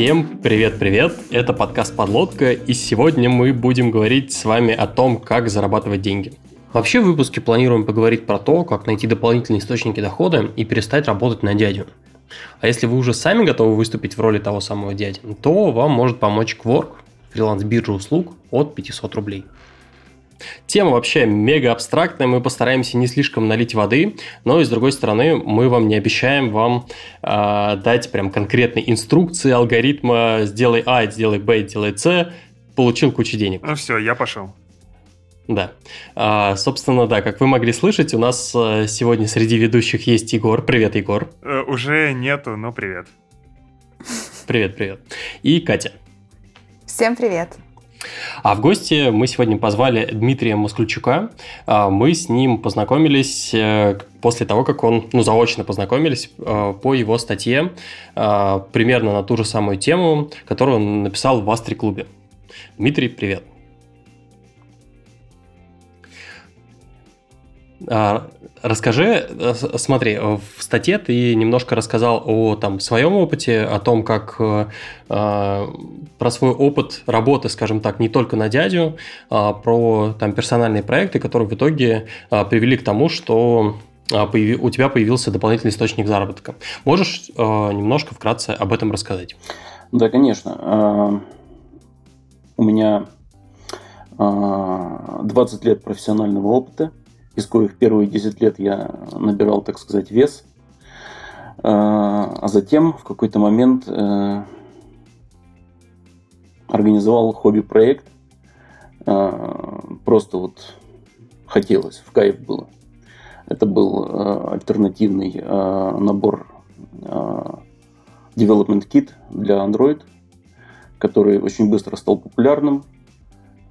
Всем привет-привет! Это подкаст «Подлодка», и сегодня мы будем говорить с вами о том, как зарабатывать деньги. Вообще в выпуске планируем поговорить про то, как найти дополнительные источники дохода и перестать работать на дядю. А если вы уже сами готовы выступить в роли того самого дяди, то вам может помочь Quark, фриланс-биржа услуг от 500 рублей. Тема вообще мега абстрактная, мы постараемся не слишком налить воды, но и с другой стороны мы вам не обещаем вам э, дать прям конкретные инструкции алгоритма сделай А, сделай Б, сделай С, получил кучу денег. Ну все, я пошел. Да. А, собственно, да, как вы могли слышать, у нас э, сегодня среди ведущих есть Егор. Привет, Егор. Э, уже нету, но привет. Привет, привет. И Катя. Всем привет. А в гости мы сегодня позвали Дмитрия Москальчука. А, мы с ним познакомились э, после того, как он, ну, заочно познакомились э, по его статье э, примерно на ту же самую тему, которую он написал в Астри-клубе. Дмитрий, привет. Расскажи, э, смотри, в статье ты немножко рассказал о там, своем опыте, о том, как э, а, про свой опыт работы, скажем так, не только на дядю, а про там, персональные проекты, которые в итоге а, привели к тому, что у тебя появился дополнительный источник заработка. Можешь а, немножко вкратце об этом рассказать? Да, конечно. У меня 20 лет профессионального опыта из коих первые 10 лет я набирал, так сказать, вес. А, а затем в какой-то момент э, организовал хобби-проект. А, просто вот хотелось, в кайф было. Это был э, альтернативный э, набор Development Kit для Android, который очень быстро стал популярным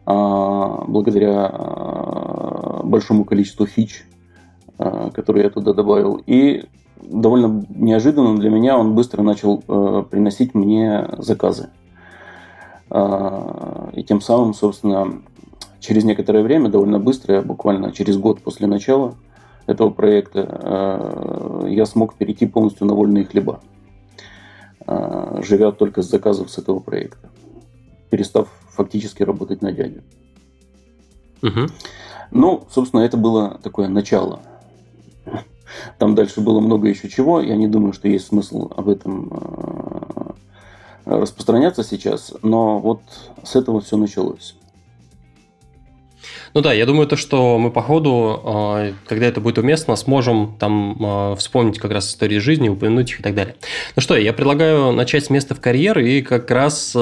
благодаря большому количеству фич, э, которые я туда добавил. И довольно неожиданно для меня он быстро начал приносить мне заказы. И тем самым, собственно, через некоторое время, довольно быстро, буквально через год после начала этого проекта, я смог перейти полностью на вольные хлеба, живя только с заказов с этого проекта, перестав фактически работать на дядю. Угу. Ну, собственно, это было такое начало. Там дальше было много еще чего. Я не думаю, что есть смысл об этом э, распространяться сейчас, но вот с этого все началось. Ну да, я думаю, то, что мы по ходу, э, когда это будет уместно, сможем там э, вспомнить как раз истории жизни, упомянуть их и так далее. Ну что, я предлагаю начать с места в карьер и как раз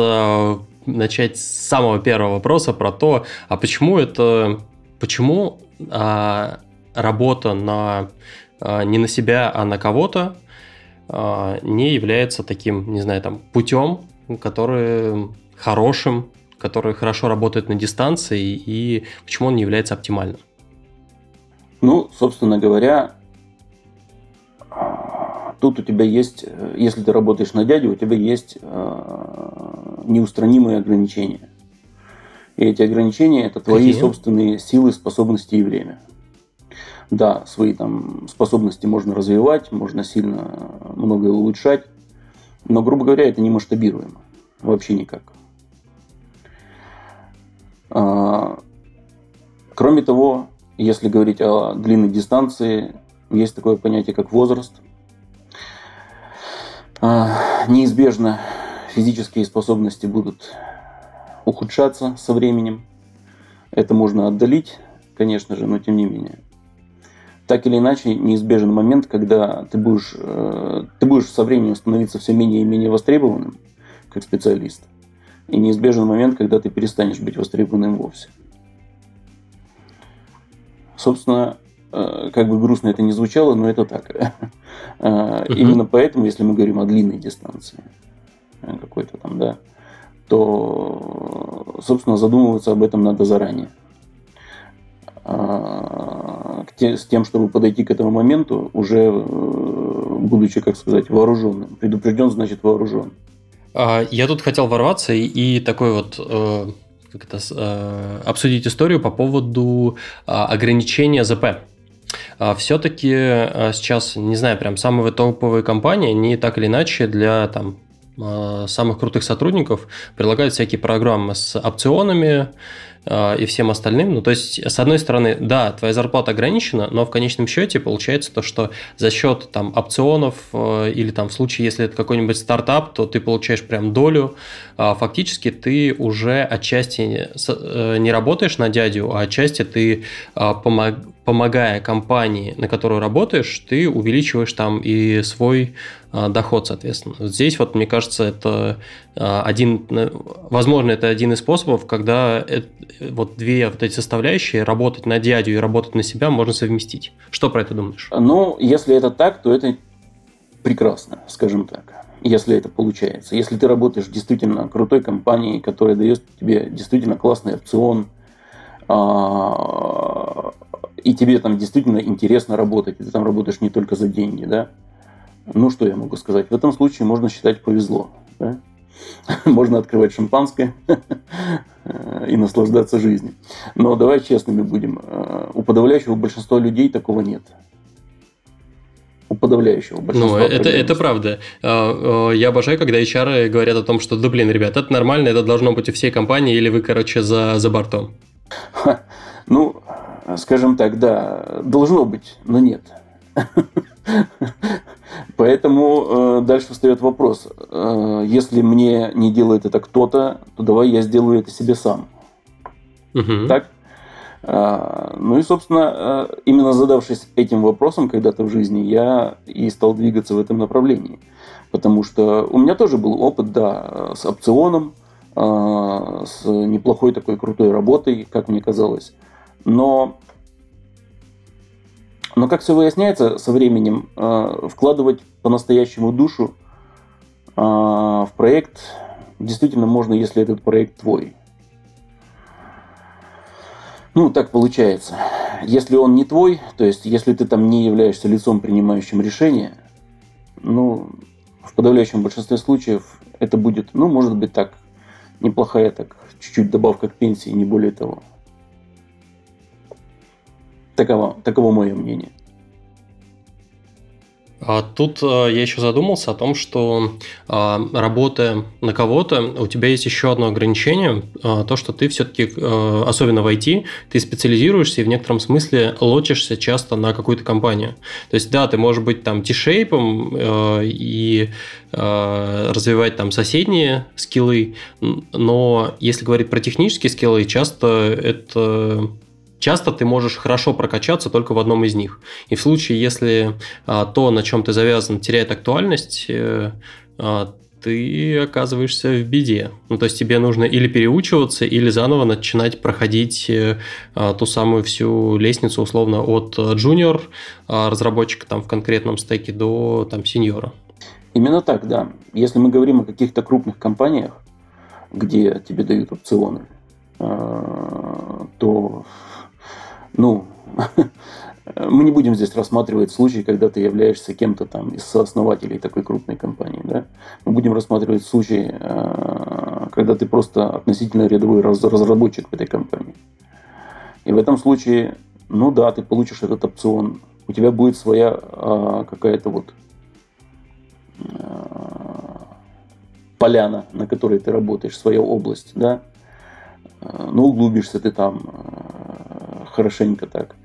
начать с самого первого вопроса про то, а почему это почему а, работа на а, не на себя, а на кого-то а, не является таким, не знаю, там путем, который хорошим, который хорошо работает на дистанции, и почему он не является оптимальным? Ну, собственно говоря, тут у тебя есть, если ты работаешь на дядю, у тебя есть неустранимые ограничения. И эти ограничения это твои Какие? собственные силы, способности и время. Да, свои там способности можно развивать, можно сильно многое улучшать, но, грубо говоря, это не масштабируемо. Вообще никак. А, кроме того, если говорить о длинной дистанции, есть такое понятие, как возраст. А, неизбежно физические способности будут ухудшаться со временем. Это можно отдалить, конечно же, но тем не менее. Так или иначе, неизбежен момент, когда ты будешь, э, ты будешь со временем становиться все менее и менее востребованным как специалист. И неизбежен момент, когда ты перестанешь быть востребованным вовсе. Собственно, э, как бы грустно это не звучало, но это так. Э, именно поэтому, если мы говорим о длинной дистанции, какой-то там, да, то, собственно, задумываться об этом надо заранее. А, с тем, чтобы подойти к этому моменту, уже э, будучи, как сказать, вооруженным. Предупрежден, значит вооружен. А, я тут хотел ворваться и, такой вот э, как это, э, обсудить историю по поводу а, ограничения ЗП. Все-таки сейчас, не знаю, прям самые топовые компании, они так или иначе для там, самых крутых сотрудников предлагают всякие программы с опционами, и всем остальным. Ну, то есть, с одной стороны, да, твоя зарплата ограничена, но в конечном счете получается то, что за счет там опционов или там в случае, если это какой-нибудь стартап, то ты получаешь прям долю. Фактически ты уже отчасти не работаешь на дядю, а отчасти ты помогая компании, на которую работаешь, ты увеличиваешь там и свой а, доход, соответственно. Здесь вот, мне кажется, это а, один, возможно, это один из способов, когда вот две вот эти составляющие, работать на дядю и работать на себя, можно совместить. Что про это думаешь? Ну, если это так, то это прекрасно, скажем так если это получается. Если ты работаешь в действительно крутой компании, которая дает тебе действительно классный опцион, а, и тебе там действительно интересно работать, ты там работаешь не только за деньги, да, ну, что я могу сказать? В этом случае можно считать повезло. Да? Можно открывать шампанское и наслаждаться жизнью. Но давай честными будем. У подавляющего большинства людей такого нет. У подавляющего большинства. Ну, это, это правда. А, а, я обожаю, когда HR говорят о том, что, да блин, ребят, это нормально, это должно быть у всей компании, или вы, короче, за, за бортом. Ну, скажем так, да, должно быть, но нет. Поэтому э, дальше встает вопрос. Э, если мне не делает это кто-то, то давай я сделаю это себе сам. Угу. Так? Э, ну и, собственно, э, именно задавшись этим вопросом когда-то в жизни, я и стал двигаться в этом направлении. Потому что у меня тоже был опыт, да, с опционом, э, с неплохой такой крутой работой, как мне казалось. Но но, как все выясняется со временем, э, вкладывать по-настоящему душу э, в проект действительно можно, если этот проект твой. Ну, так получается. Если он не твой, то есть если ты там не являешься лицом, принимающим решения, ну, в подавляющем большинстве случаев это будет, ну, может быть так, неплохая так, чуть-чуть добавка к пенсии, не более того. Таково, таково мое мнение. А тут а, я еще задумался о том, что а, работая на кого-то, у тебя есть еще одно ограничение, а, то, что ты все-таки, особенно в IT, ты специализируешься и в некотором смысле лочишься часто на какую-то компанию. То есть, да, ты можешь быть там тишейпом и развивать там соседние скиллы, но если говорить про технические скиллы, часто это часто ты можешь хорошо прокачаться только в одном из них. И в случае, если а, то, на чем ты завязан, теряет актуальность, э, а, ты оказываешься в беде. Ну, то есть тебе нужно или переучиваться, или заново начинать проходить э, а, ту самую всю лестницу, условно, от джуниор а, разработчика там в конкретном стеке до там сеньора. Именно так, да. Если мы говорим о каких-то крупных компаниях, где тебе дают опционы, а, то ну, мы не будем здесь рассматривать случай, когда ты являешься кем-то там из сооснователей такой крупной компании. Да? Мы будем рассматривать случай, э, когда ты просто относительно рядовой разработчик в этой компании. И в этом случае, ну да, ты получишь этот опцион. У тебя будет своя а, какая-то вот а, поляна, на которой ты работаешь, своя область, да. Ну, углубишься ты там, хорошенько так.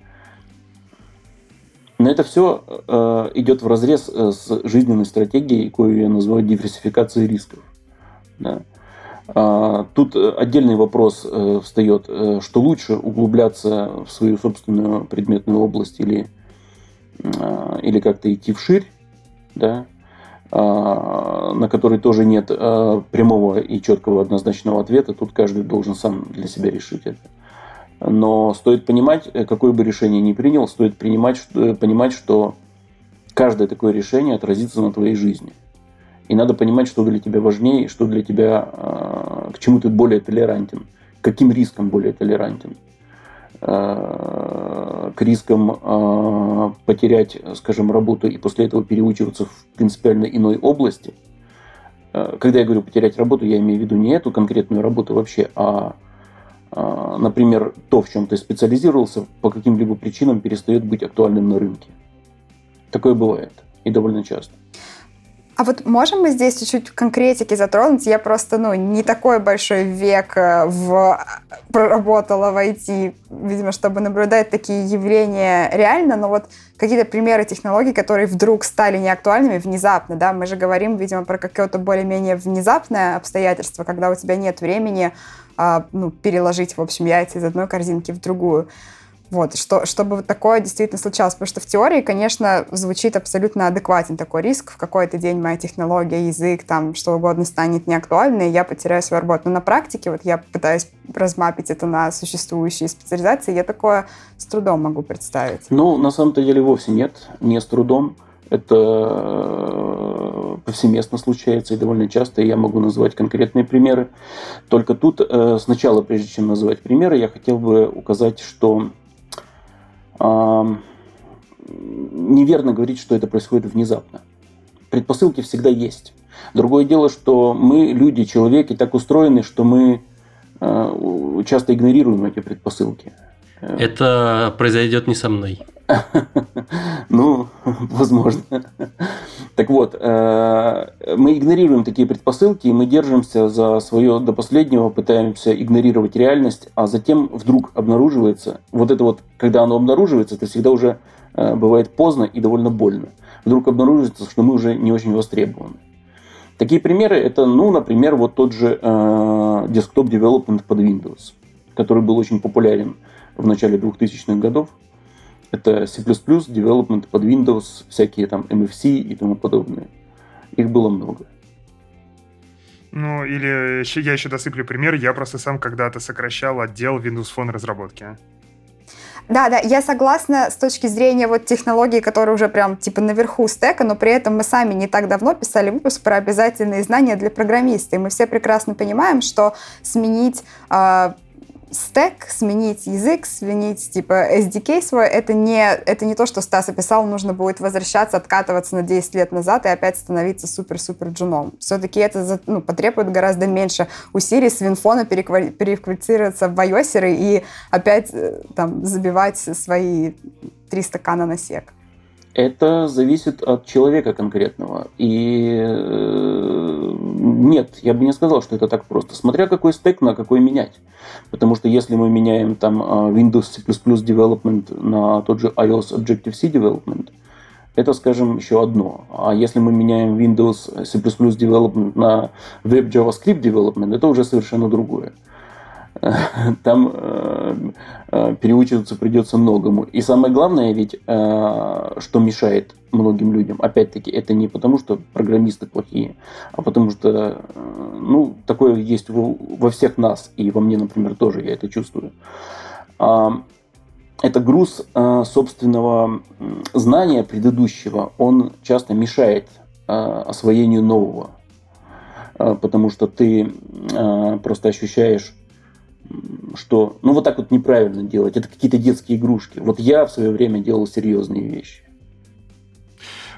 Но это все э, идет в разрез э, с жизненной стратегией, которую я называю диверсификацией рисков. Да. А, тут отдельный вопрос э, встает, э, что лучше углубляться в свою собственную предметную область или, э, или как-то идти вширь, да, э, на который тоже нет э, прямого и четкого однозначного ответа. Тут каждый должен сам для себя решить это. Но стоит понимать, э, какое бы решение ни принял, стоит принимать, э, понимать, что каждое такое решение отразится на твоей жизни. И надо понимать, что для тебя важнее, что для тебя, э, к чему ты более толерантен, каким рискам более толерантен. К рискам потерять, скажем, работу и после этого переучиваться в принципиально иной области. Когда я говорю потерять работу, я имею в виду не эту конкретную работу вообще, а, например, то, в чем ты специализировался, по каким-либо причинам перестает быть актуальным на рынке. Такое бывает и довольно часто. А вот можем мы здесь чуть-чуть конкретики затронуть? Я просто, ну, не такой большой век э, в... проработала в IT, видимо, чтобы наблюдать такие явления реально, но вот какие-то примеры технологий, которые вдруг стали неактуальными внезапно, да? Мы же говорим, видимо, про какое-то более-менее внезапное обстоятельство, когда у тебя нет времени а, ну, переложить, в общем, яйца из одной корзинки в другую. Вот, что, чтобы вот такое действительно случалось. Потому что в теории, конечно, звучит абсолютно адекватен такой риск. В какой-то день моя технология, язык, там, что угодно станет неактуальной, и я потеряю свою работу. Но на практике, вот я пытаюсь размапить это на существующие специализации, я такое с трудом могу представить. Ну, на самом-то деле вовсе нет, не с трудом. Это повсеместно случается и довольно часто. Я могу назвать конкретные примеры. Только тут э, сначала, прежде чем называть примеры, я хотел бы указать, что неверно говорить, что это происходит внезапно. Предпосылки всегда есть. Другое дело, что мы, люди, человеки, так устроены, что мы э, часто игнорируем эти предпосылки. Это произойдет не со мной. Ну, возможно. Так вот, э, мы игнорируем такие предпосылки, и мы держимся за свое до последнего, пытаемся игнорировать реальность, а затем вдруг обнаруживается, вот это вот, когда оно обнаруживается, это всегда уже э, бывает поздно и довольно больно. Вдруг обнаруживается, что мы уже не очень востребованы. Такие примеры это, ну, например, вот тот же э, development под Windows, который был очень популярен в начале 2000-х годов. Это C++, development под Windows, всякие там MFC и тому подобное. Их было много. Ну, или я еще досыплю пример. Я просто сам когда-то сокращал отдел Windows Phone разработки. Да, да, я согласна с точки зрения вот технологий, которые уже прям типа наверху стека, но при этом мы сами не так давно писали выпуск про обязательные знания для программиста, и мы все прекрасно понимаем, что сменить э, стек, сменить язык, сменить типа SDK свой, это не, это не то, что Стас описал, нужно будет возвращаться, откатываться на 10 лет назад и опять становиться супер-супер джуном. Все-таки это ну, потребует гораздо меньше усилий с Винфона переквалифицироваться в iOS и опять э, там забивать свои три стакана на сек. Это зависит от человека конкретного. И э, нет, я бы не сказал, что это так просто. Смотря какой стек на какой менять. Потому что если мы меняем там а, Windows C++ Development на тот же iOS Objective-C Development, это, скажем, еще одно. А если мы меняем Windows C++ Development на Web JavaScript Development, это уже совершенно другое. там э, э, переучиваться придется многому. И самое главное ведь, э, что мешает многим людям, опять-таки, это не потому, что программисты плохие, а потому что, ну, такое есть во всех нас, и во мне, например, тоже я это чувствую. А, это груз собственного знания предыдущего, он часто мешает освоению нового, потому что ты просто ощущаешь что ну вот так вот неправильно делать. Это какие-то детские игрушки. Вот я в свое время делал серьезные вещи.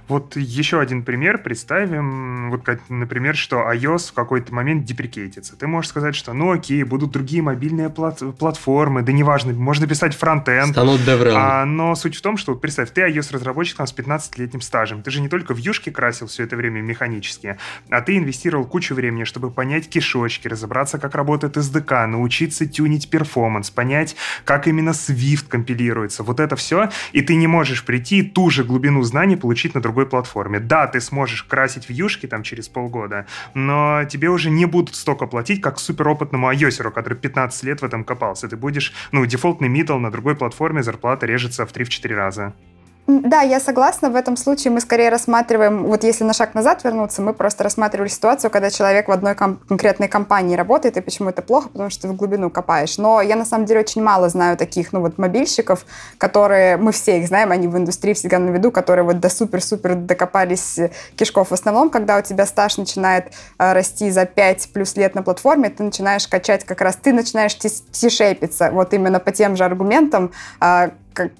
Вот еще один пример. Представим, вот, например, что iOS в какой-то момент деприкейтится. Ты можешь сказать, что ну окей, будут другие мобильные плат платформы, да неважно, можно писать фронтенд. Станут DevRel. А, но суть в том, что, представь, ты iOS-разработчик там, с 15-летним стажем. Ты же не только в юшке красил все это время механически, а ты инвестировал кучу времени, чтобы понять кишочки, разобраться, как работает SDK, научиться тюнить перформанс, понять, как именно Swift компилируется. Вот это все. И ты не можешь прийти ту же глубину знаний получить на другом другой платформе. Да, ты сможешь красить вьюшки там через полгода, но тебе уже не будут столько платить, как суперопытному iOS, который 15 лет в этом копался. Ты будешь, ну, дефолтный middle на другой платформе, зарплата режется в 3-4 раза. Да, я согласна. В этом случае мы скорее рассматриваем, вот если на шаг назад вернуться, мы просто рассматривали ситуацию, когда человек в одной ком- конкретной компании работает, и почему это плохо, потому что ты в глубину копаешь. Но я на самом деле очень мало знаю таких, ну вот мобильщиков, которые, мы все их знаем, они в индустрии всегда на виду, которые вот до супер-супер докопались кишков. В основном, когда у тебя стаж начинает э, расти за 5 плюс лет на платформе, ты начинаешь качать как раз, ты начинаешь тишепиться вот именно по тем же аргументам, э,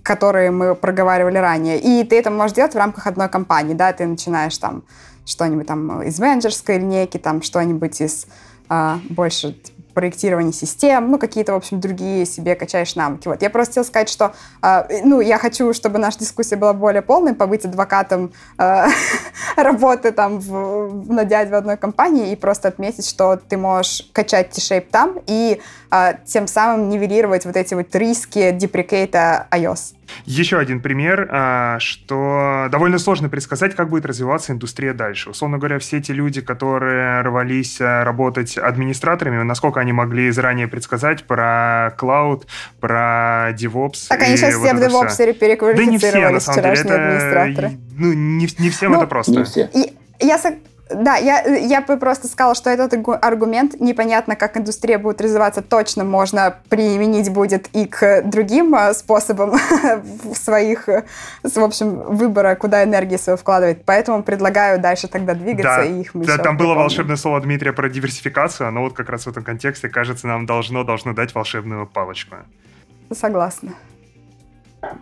которые мы проговаривали ранее. И ты это можешь делать в рамках одной компании, да, ты начинаешь там что-нибудь там из менеджерской линейки, там что-нибудь из а, больше проектирование систем, ну, какие-то, в общем, другие себе качаешь навыки. Вот. Я просто хотела сказать, что, э, ну, я хочу, чтобы наша дискуссия была более полной, побыть адвокатом э, работы там в, на дядь в одной компании и просто отметить, что ты можешь качать T-Shape там и э, тем самым нивелировать вот эти вот риски деприкейта iOS. Еще один пример, а, что довольно сложно предсказать, как будет развиваться индустрия дальше. Условно говоря, все эти люди, которые рвались а, работать администраторами, насколько они могли заранее предсказать про клауд, про DevOps. Так они сейчас вот все в DevOps переквалифицировались, да не все, на самом деле, это, администраторы. Ну, не, не всем ну, это просто. Не все. И я, да, я, я бы просто сказала, что этот аргумент непонятно, как индустрия будет развиваться, точно можно применить будет и к другим э, способам своих, в общем, выбора, куда энергии свою вкладывать. Поэтому предлагаю дальше тогда двигаться, да, и их мы Да, там было волшебное слово Дмитрия про диверсификацию, оно вот как раз в этом контексте, кажется, нам должно, должно дать волшебную палочку. Согласна.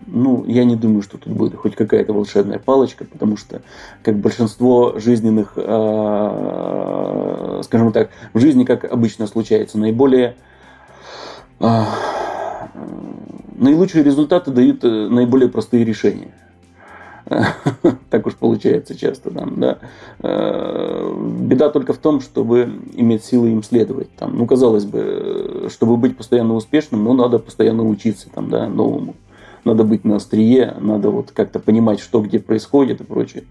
Ну, я не думаю, что тут будет хоть какая-то волшебная палочка, потому что, как большинство жизненных, э, скажем так, в жизни, как обычно случается, наиболее э, наилучшие результаты дают э, наиболее простые решения. Так уж получается часто там, да. Э, беда только в том, чтобы иметь силы им следовать. Там, ну, казалось бы, чтобы быть постоянно успешным, ну, надо постоянно учиться там, да, новому надо быть на острие, надо вот как-то понимать, что где происходит и прочее.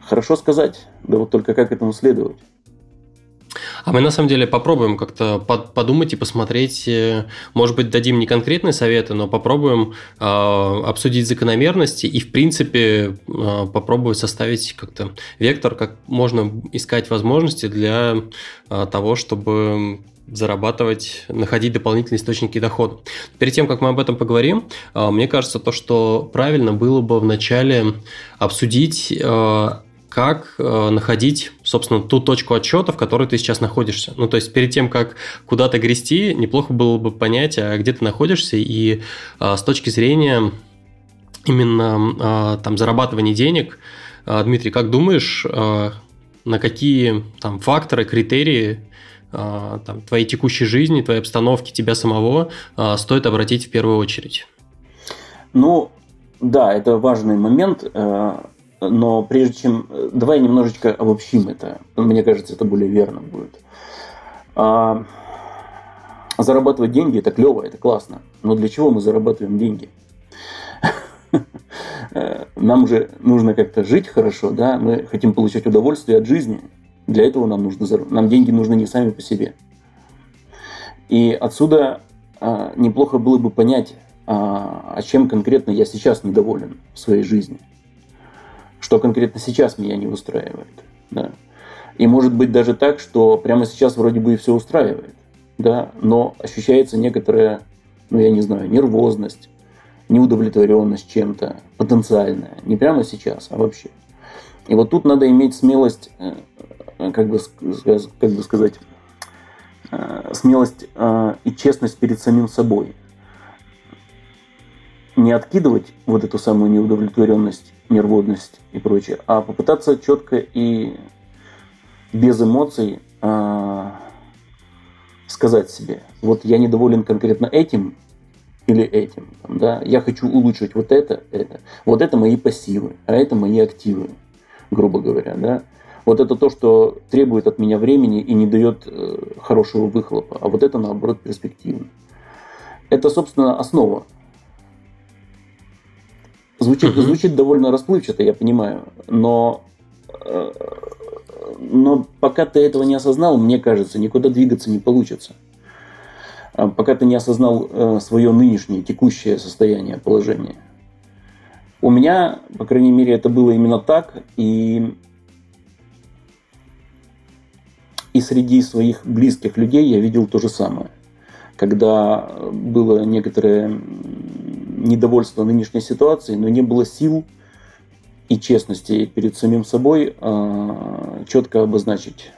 Хорошо сказать, да вот только как этому следовать. А мы на самом деле попробуем как-то подумать и посмотреть, э, может быть, дадим не конкретные советы, но попробуем э, обсудить закономерности и, в принципе, э, попробовать составить как-то вектор, как можно искать возможности для э, того, чтобы зарабатывать, находить дополнительные источники дохода. Перед тем, как мы об этом поговорим, а, мне кажется, то, что правильно было бы вначале обсудить, а, как а, находить, собственно, ту точку отчета, в которой ты сейчас находишься. Ну, то есть, перед тем, как куда-то грести, неплохо было бы понять, а где ты находишься, и с точки зрения именно там зарабатывания денег, Дмитрий, как думаешь, на какие там факторы, критерии а, там, твоей текущей жизни, твоей обстановки, тебя самого а, стоит обратить в первую очередь? Ну, да, это важный момент, э, но прежде чем... Давай немножечко обобщим это. Мне кажется, это более верно будет. А, зарабатывать деньги – это клево, это классно. Но для чего мы зарабатываем деньги? Нам же нужно как-то жить хорошо, да? Мы хотим получать удовольствие от жизни – для этого нам, нужно, нам деньги нужны не сами по себе. И отсюда а, неплохо было бы понять, а, а чем конкретно я сейчас недоволен в своей жизни. Что конкретно сейчас меня не устраивает. Да. И может быть даже так, что прямо сейчас вроде бы и все устраивает. Да, но ощущается некоторая, ну я не знаю, нервозность, неудовлетворенность чем-то потенциальная. Не прямо сейчас, а вообще. И вот тут надо иметь смелость э, как бы, как бы сказать, э, смелость э, и честность перед самим собой. Не откидывать вот эту самую неудовлетворенность, нервозность и прочее, а попытаться четко и без эмоций сказать себе, вот я недоволен конкретно этим или этим, да, я хочу улучшить вот это, это, вот это мои пассивы, а это мои активы, грубо говоря, да, вот это то, что требует от меня времени и не дает э, хорошего выхлопа, а вот это наоборот перспективно. Это, собственно, основа. Звучит, uh-huh. звучит довольно расплывчато, я понимаю, но, э, но пока ты этого не осознал, мне кажется, никуда двигаться не получится. А пока ты не осознал э, свое нынешнее, текущее состояние, положение. У меня, по крайней мере, это было именно так, и И среди своих близких людей я видел то же самое. Когда было некоторое недовольство нынешней ситуацией, но не было сил и честности перед самим собой а, четко обозначить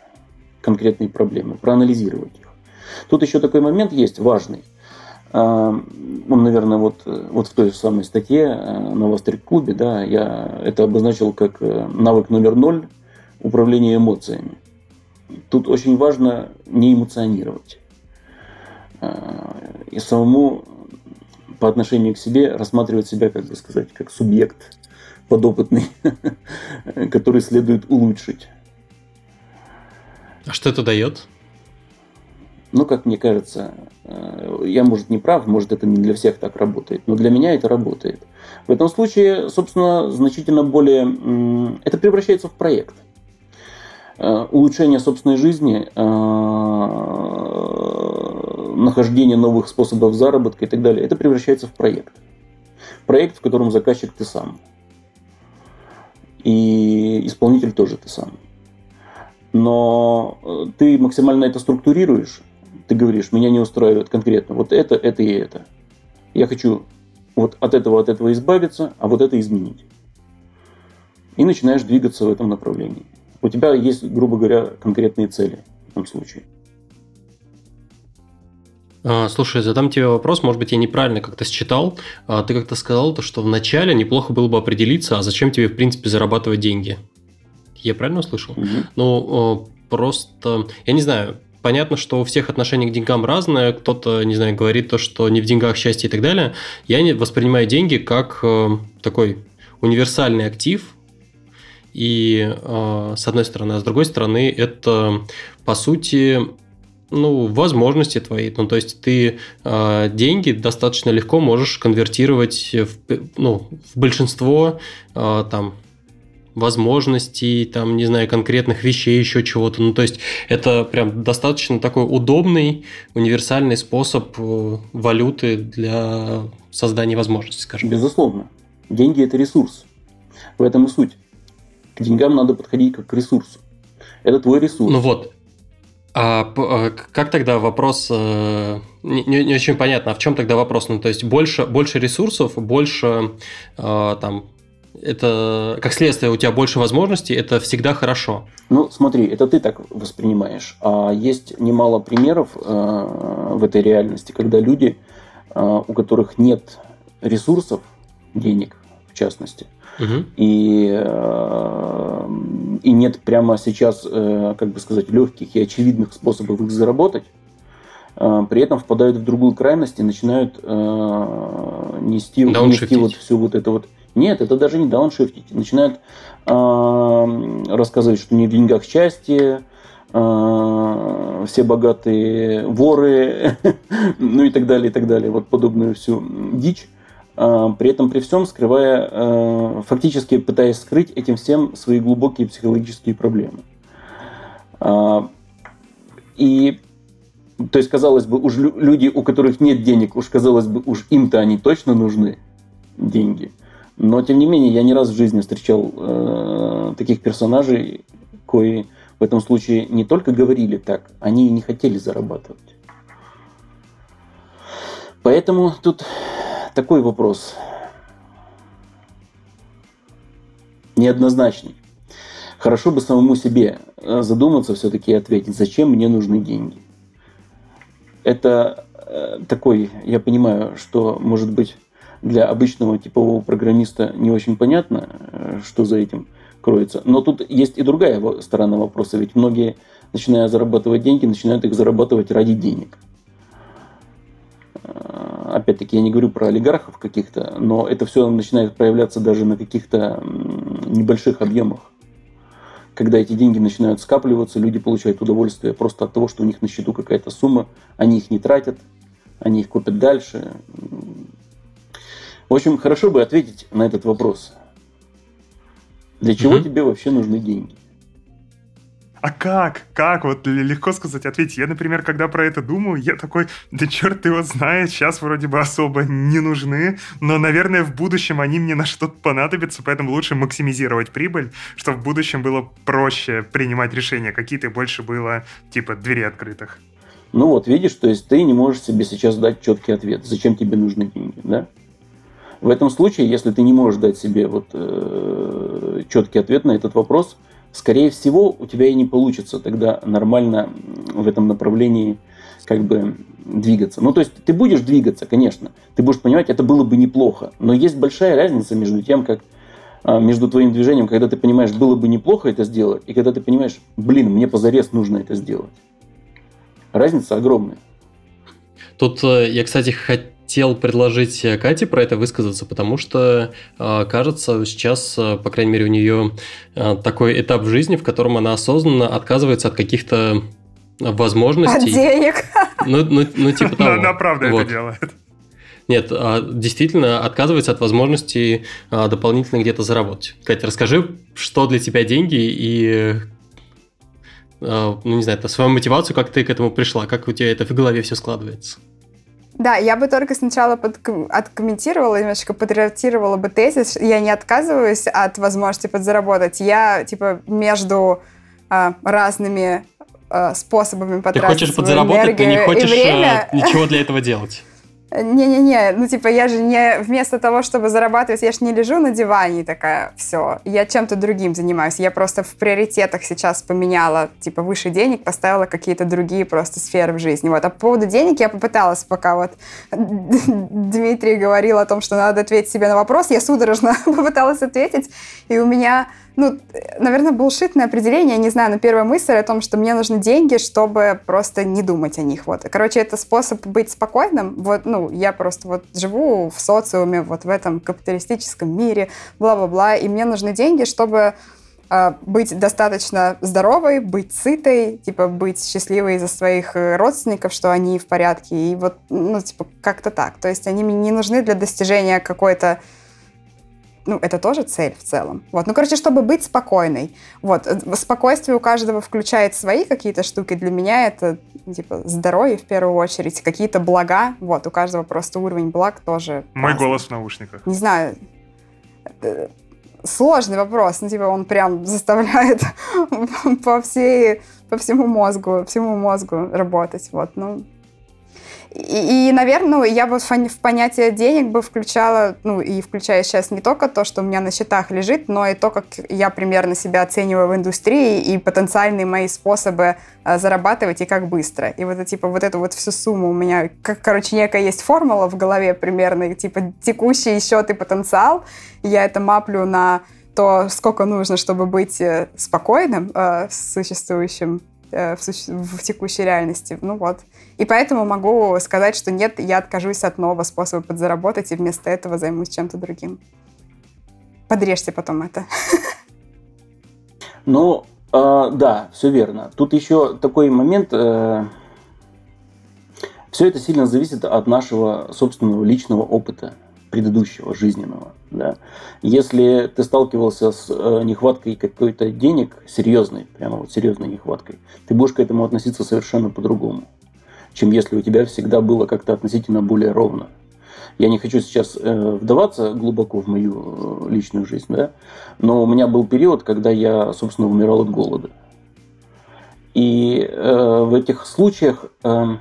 конкретные проблемы, проанализировать их. Тут еще такой момент есть важный. А, он, наверное, вот, вот в той самой статье а, на Вострик-клубе, да, я это обозначил как э, навык номер ноль управления эмоциями. тут очень важно не эмоционировать. И самому по отношению к себе рассматривать себя, как бы сказать, как субъект подопытный, который следует улучшить. А что это дает? Ну, как мне кажется, э, я, может, не прав, может, это не для всех так работает, но для меня это работает. В этом случае, собственно, значительно более... Это превращается в проект. Э, улучшение собственной жизни, э, нахождение новых способов заработка и так далее, это превращается в проект. Проект, в котором заказчик ты сам. И исполнитель тоже ты сам. Но ты максимально это структурируешь, ты говоришь, меня не устраивает конкретно вот это, это и это. Я хочу вот от этого, от этого избавиться, а вот это изменить. И начинаешь двигаться в этом направлении. У тебя есть, грубо говоря, конкретные цели в этом случае. А, слушай, задам тебе вопрос, может быть, я неправильно как-то считал. А, ты как-то сказал, то, что вначале неплохо было бы определиться, а зачем тебе, в принципе, зарабатывать деньги. Я правильно услышал? Угу. Ну, просто, я не знаю, понятно, что у всех отношение к деньгам разное. Кто-то, не знаю, говорит то, что не в деньгах счастье и так далее. Я воспринимаю деньги как э, такой универсальный актив. И э, с одной стороны, а с другой стороны, это по сути ну, возможности твои. Ну, то есть ты э, деньги достаточно легко можешь конвертировать в, ну, в большинство э, там возможностей, там, не знаю, конкретных вещей, еще чего-то. Ну, то есть, это прям достаточно такой удобный, универсальный способ э, валюты для создания возможностей, скажем. Безусловно. Деньги – это ресурс. В этом и суть. К деньгам надо подходить как к ресурсу. Это твой ресурс. Ну вот. А, а как тогда вопрос... Э, не, не очень понятно, а в чем тогда вопрос? Ну, то есть, больше, больше ресурсов, больше э, там это, как следствие, у тебя больше возможностей, это всегда хорошо. Ну, смотри, это ты так воспринимаешь. А есть немало примеров э, в этой реальности, когда люди, э, у которых нет ресурсов, денег в частности, угу. и, э, и нет прямо сейчас, э, как бы сказать, легких и очевидных способов их заработать, э, при этом впадают в другую крайность и начинают нести, нести вот всю вот это вот нет, это даже не дауншифтить. Начинают рассказывать, что не в деньгах счастье, все богатые воры, ну и так далее, и так далее. Вот подобную всю дичь. Э, при этом при всем скрывая, э, фактически пытаясь скрыть этим всем свои глубокие психологические проблемы. Э, и то есть, казалось бы, уж люди, у которых нет денег, уж казалось бы, уж им-то они точно нужны деньги. Но, тем не менее, я не раз в жизни встречал таких персонажей, кои в этом случае не только говорили так, они и не хотели зарабатывать. Поэтому тут такой вопрос неоднозначный. Хорошо бы самому себе э, задуматься все-таки и ответить, зачем мне нужны деньги. Это э, такой, я понимаю, что может быть для обычного типового программиста не очень понятно, э, что за этим кроется. Но тут есть и другая сторона вопроса, ведь многие, начиная зарабатывать деньги, начинают их зарабатывать ради денег. Опять-таки, я не говорю про олигархов каких-то, но это все начинает проявляться даже на каких-то небольших объемах. Когда эти деньги начинают скапливаться, люди получают удовольствие просто от того, что у них на счету какая-то сумма, они их не тратят, они их копят дальше. В общем, хорошо бы ответить на этот вопрос. Для чего угу. тебе вообще нужны деньги? А как? Как? Вот легко сказать, ответить. Я, например, когда про это думаю, я такой, да черт его знает, сейчас вроде бы особо не нужны, но, наверное, в будущем они мне на что-то понадобятся, поэтому лучше максимизировать прибыль, чтобы в будущем было проще принимать решения, какие-то больше было, типа, двери открытых. Ну вот, видишь, то есть ты не можешь себе сейчас дать четкий ответ, зачем тебе нужны деньги, да? В этом случае, если ты не можешь дать себе вот, э, четкий ответ на этот вопрос, скорее всего, у тебя и не получится тогда нормально в этом направлении как бы двигаться. Ну, то есть ты будешь двигаться, конечно. Ты будешь понимать, это было бы неплохо. Но есть большая разница между тем, как а, между твоим движением, когда ты понимаешь, было бы неплохо это сделать, и когда ты понимаешь, блин, мне позарез нужно это сделать. Разница огромная. Тут э, я, кстати, хотел предложить Кате про это высказаться, потому что, э, кажется, сейчас, э, по крайней мере, у нее такой этап в жизни, в котором она осознанно отказывается от каких-то возможностей. От денег. Ну, ну, ну типа того. Она правда вот. это делает. Нет, а, действительно отказывается от возможности а, дополнительно где-то заработать. Катя, расскажи, что для тебя деньги и ну, не знаю, это свою мотивацию, как ты к этому пришла, как у тебя это в голове все складывается. Да, я бы только сначала подком- откомментировала, немножечко подредактировала бы тезис. Я не отказываюсь от возможности подзаработать. Я, типа, между э, разными э, способами потратить Ты хочешь подзаработать, ты не хочешь время. ничего для этого делать. Не-не-не, ну типа я же не вместо того, чтобы зарабатывать, я же не лежу на диване и такая, все, я чем-то другим занимаюсь. Я просто в приоритетах сейчас поменяла, типа выше денег, поставила какие-то другие просто сферы в жизни. Вот. А по поводу денег я попыталась, пока вот Дмитрий говорил о том, что надо ответить себе на вопрос, я судорожно попыталась ответить, и у меня ну, наверное, булшитное определение, не знаю, но первая мысль о том, что мне нужны деньги, чтобы просто не думать о них. Вот. Короче, это способ быть спокойным. Вот, ну, я просто вот живу в социуме, вот в этом капиталистическом мире, бла-бла-бла, и мне нужны деньги, чтобы э, быть достаточно здоровой, быть сытой, типа быть счастливой из-за своих э, родственников, что они в порядке, и вот, ну, типа, как-то так. То есть они мне не нужны для достижения какой-то ну, это тоже цель в целом. Вот, ну, короче, чтобы быть спокойной. Вот, спокойствие у каждого включает свои какие-то штуки. Для меня это, типа, здоровье в первую очередь, какие-то блага. Вот, у каждого просто уровень благ тоже Мой разный. голос в наушниках. Не знаю, э, сложный вопрос. Ну, типа, он прям заставляет по всей, по всему мозгу, всему мозгу работать. Вот, ну, и, и, наверное, ну, я бы в понятие денег бы включала, ну, и включая сейчас не только то, что у меня на счетах лежит, но и то, как я примерно себя оцениваю в индустрии и потенциальные мои способы а, зарабатывать и как быстро. И вот, типа, вот эту вот всю сумму у меня, как, короче, некая есть формула в голове примерно, типа, текущий счет и потенциал. Я это маплю на то, сколько нужно, чтобы быть э, спокойным э, существующим э, в, суще... в текущей реальности. Ну вот. И поэтому могу сказать, что нет, я откажусь от нового способа подзаработать и вместо этого займусь чем-то другим. Подрежьте потом это. Ну, э, да, все верно. Тут еще такой момент. Э, все это сильно зависит от нашего собственного личного опыта предыдущего жизненного. Да. Если ты сталкивался с э, нехваткой какой-то денег, серьезной, прямо вот серьезной нехваткой, ты будешь к этому относиться совершенно по-другому чем если у тебя всегда было как-то относительно более ровно. Я не хочу сейчас э, вдаваться глубоко в мою э, личную жизнь, да, но у меня был период, когда я, собственно, умирал от голода. И э, в этих случаях э,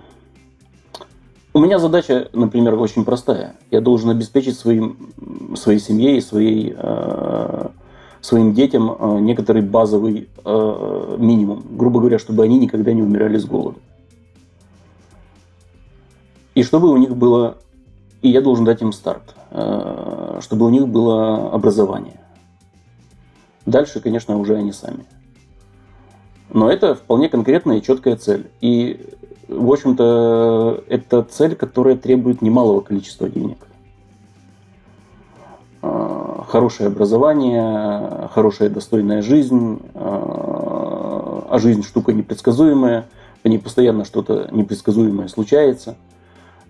у меня задача, например, очень простая. Я должен обеспечить своим, своей семье и своей, э, своим детям э, некоторый базовый э, минимум. Грубо говоря, чтобы они никогда не умирали с голода. И чтобы у них было, и я должен дать им старт, э, чтобы у них было образование. Дальше, конечно, уже они сами. Но это вполне конкретная и четкая цель. И, в общем-то, это цель, которая требует немалого количества денег. Э, хорошее образование, хорошая достойная жизнь, э, а жизнь штука непредсказуемая, в ней постоянно что-то непредсказуемое случается –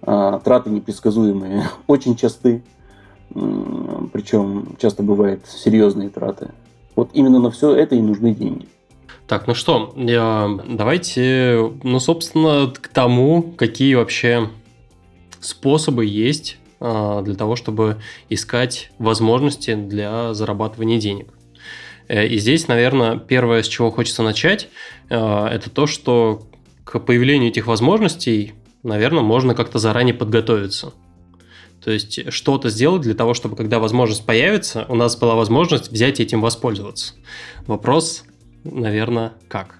траты непредсказуемые очень часты, причем часто бывают серьезные траты. Вот именно на все это и нужны деньги. Так, ну что, давайте, ну, собственно, к тому, какие вообще способы есть а, для того, чтобы искать возможности для зарабатывания денег. Э, и здесь, наверное, первое, с чего хочется начать, а, это то, что к появлению этих возможностей наверное, можно как-то заранее подготовиться. То есть что-то сделать для того, чтобы когда возможность появится, у нас была возможность взять и этим воспользоваться. Вопрос, наверное, как?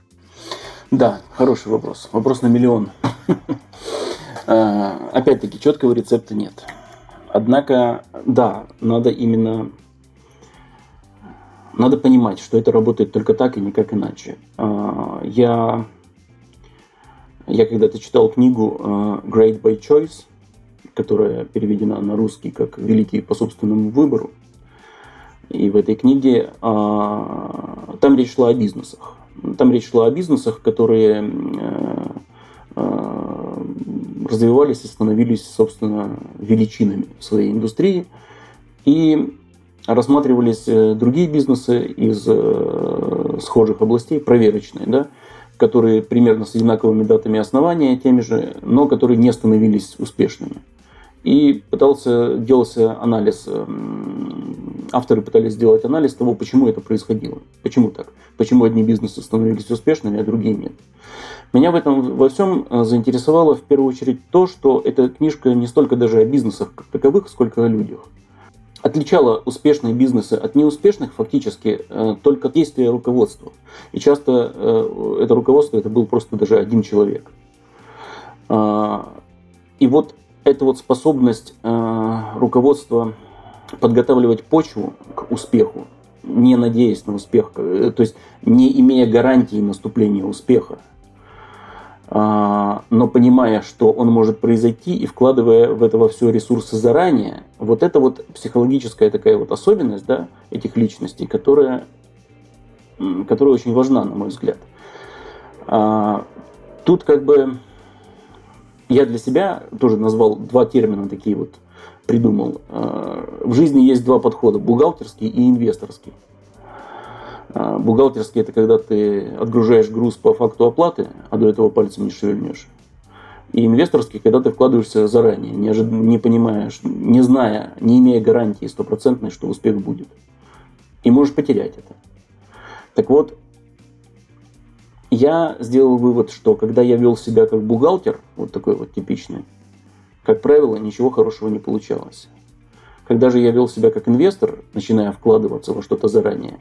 Да, хороший вопрос. Вопрос на миллион. А, опять-таки, четкого рецепта нет. Однако, да, надо именно надо понимать, что это работает только так и никак иначе. А, я, я когда-то читал книгу а, Great by Choice, которая переведена на русский как «Великий по собственному выбору». И в этой книге а, там речь шла о бизнесах. Там речь шла о бизнесах, которые развивались и становились, собственно, величинами в своей индустрии. И рассматривались э, другие бизнесы из э, схожих областей, проверочные, да, которые примерно с одинаковыми датами основания, теми же, но которые не становились успешными. И пытался, делался анализ, э, авторы пытались сделать анализ того, почему это происходило. Почему так? Почему одни бизнесы становились успешными, а другие нет. Меня в этом во всем заинтересовало в первую очередь то, что эта книжка не столько даже о бизнесах как таковых, сколько о людях отличало успешные бизнесы от неуспешных фактически э, только действие руководства. И часто э, это руководство это был просто даже один человек. А, и вот эта вот способность э, руководства подготавливать почву к успеху, не надеясь на успех, то есть не имея гарантии наступления успеха, но понимая, что он может произойти и вкладывая в это во все ресурсы заранее, вот это вот психологическая такая вот особенность да, этих личностей, которая, которая очень важна, на мой взгляд. А, тут как бы я для себя тоже назвал два термина такие вот, придумал. А, в жизни есть два подхода, бухгалтерский и инвесторский. А, бухгалтерский – это когда ты отгружаешь груз по факту оплаты, а до этого пальцем не шевельнешь. И инвесторский, когда ты вкладываешься заранее, не, ожид... не понимаешь, не зная, не имея гарантии стопроцентной, что успех будет. И можешь потерять это. Так вот, я сделал вывод, что когда я вел себя как бухгалтер, вот такой вот типичный, как правило, ничего хорошего не получалось. Когда же я вел себя как инвестор, начиная вкладываться во что-то заранее,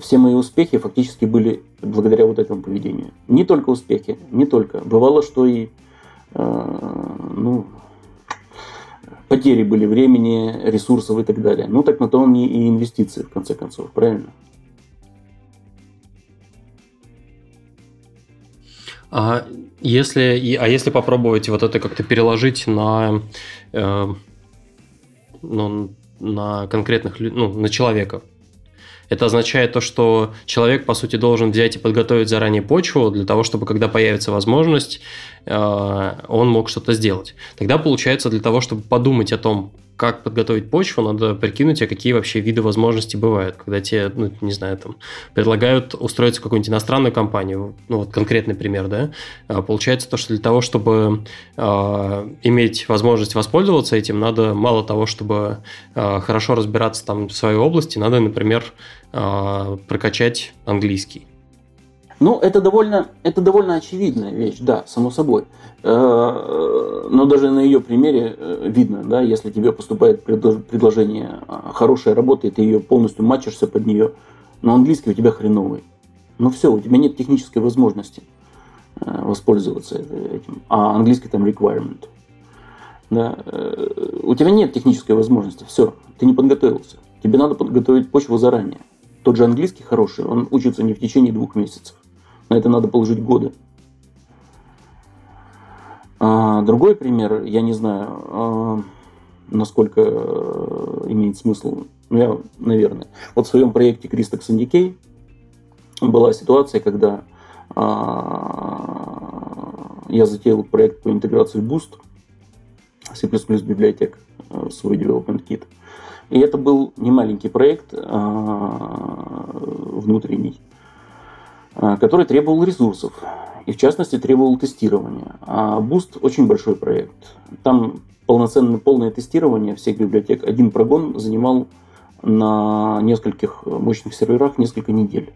все мои успехи фактически были благодаря вот этому поведению. Не только успехи, не только. Бывало, что и э, ну, потери были времени, ресурсов и так далее. Ну, так на то они и инвестиции, в конце концов, правильно? А если, а если попробовать вот это как-то переложить на, э, ну, на конкретных, ну, на человека, это означает то, что человек, по сути, должен взять и подготовить заранее почву для того, чтобы, когда появится возможность, э, он мог что-то сделать. Тогда, получается, для того, чтобы подумать о том, как подготовить почву, надо прикинуть, а какие вообще виды возможностей бывают, когда тебе, ну, не знаю, там, предлагают устроиться в какую-нибудь иностранную компанию, ну, вот конкретный пример, да, а получается то, что для того, чтобы э, иметь возможность воспользоваться этим, надо мало того, чтобы э, хорошо разбираться там в своей области, надо, например, прокачать английский. Ну, это довольно, это довольно очевидная вещь, да, само собой. Э, но даже на ее примере э, видно, да, если тебе поступает предложение а, хорошая работа, и ты ее полностью мачишься под нее, но английский у тебя хреновый. Ну все, у тебя нет технической возможности э, воспользоваться этим. А английский там requirement. Да, у тебя нет технической возможности, все, ты не подготовился. Тебе надо подготовить почву заранее. Тот же английский хороший, он учится не в течение двух месяцев. На это надо положить годы. А, другой пример, я не знаю, а, насколько э, имеет смысл, ну я, наверное. Вот в своем проекте Christex Syndicate была ситуация, когда а, я затеял проект по интеграции Boost, C++ библиотек в свой development kit. И это был не маленький проект внутренний, который требовал ресурсов и в частности требовал тестирования. А Boost очень большой проект. Там полноценное полное тестирование всех библиотек. Один прогон занимал на нескольких мощных серверах несколько недель.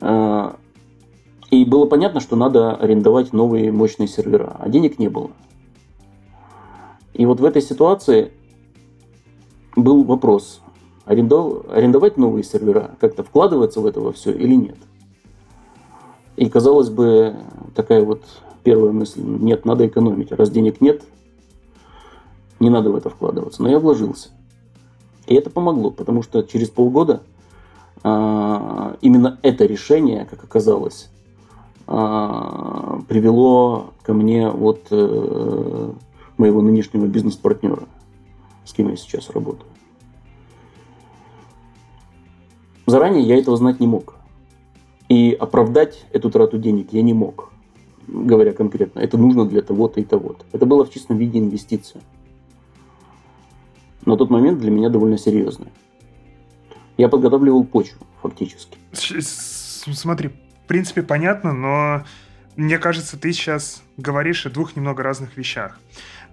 Э, и было понятно, что надо арендовать новые мощные сервера, а денег не было. И вот в этой ситуации был вопрос, арендовать новые сервера, как-то вкладываться в это во все или нет. И, казалось бы, такая вот первая мысль, нет, надо экономить. Раз денег нет, не надо в это вкладываться. Но я вложился. И это помогло, потому что через полгода а, именно это решение, как оказалось, а, привело ко мне вот э, моего нынешнего бизнес-партнера, с кем я сейчас работаю. Заранее я этого знать не мог. И оправдать эту трату денег я не мог, говоря конкретно. Это нужно для того-то и того-то. Это было в чистом виде инвестиция. На тот момент для меня довольно серьезная. Я подготавливал почву, фактически. Смотри, в принципе, понятно, но мне кажется, ты сейчас говоришь о двух немного разных вещах.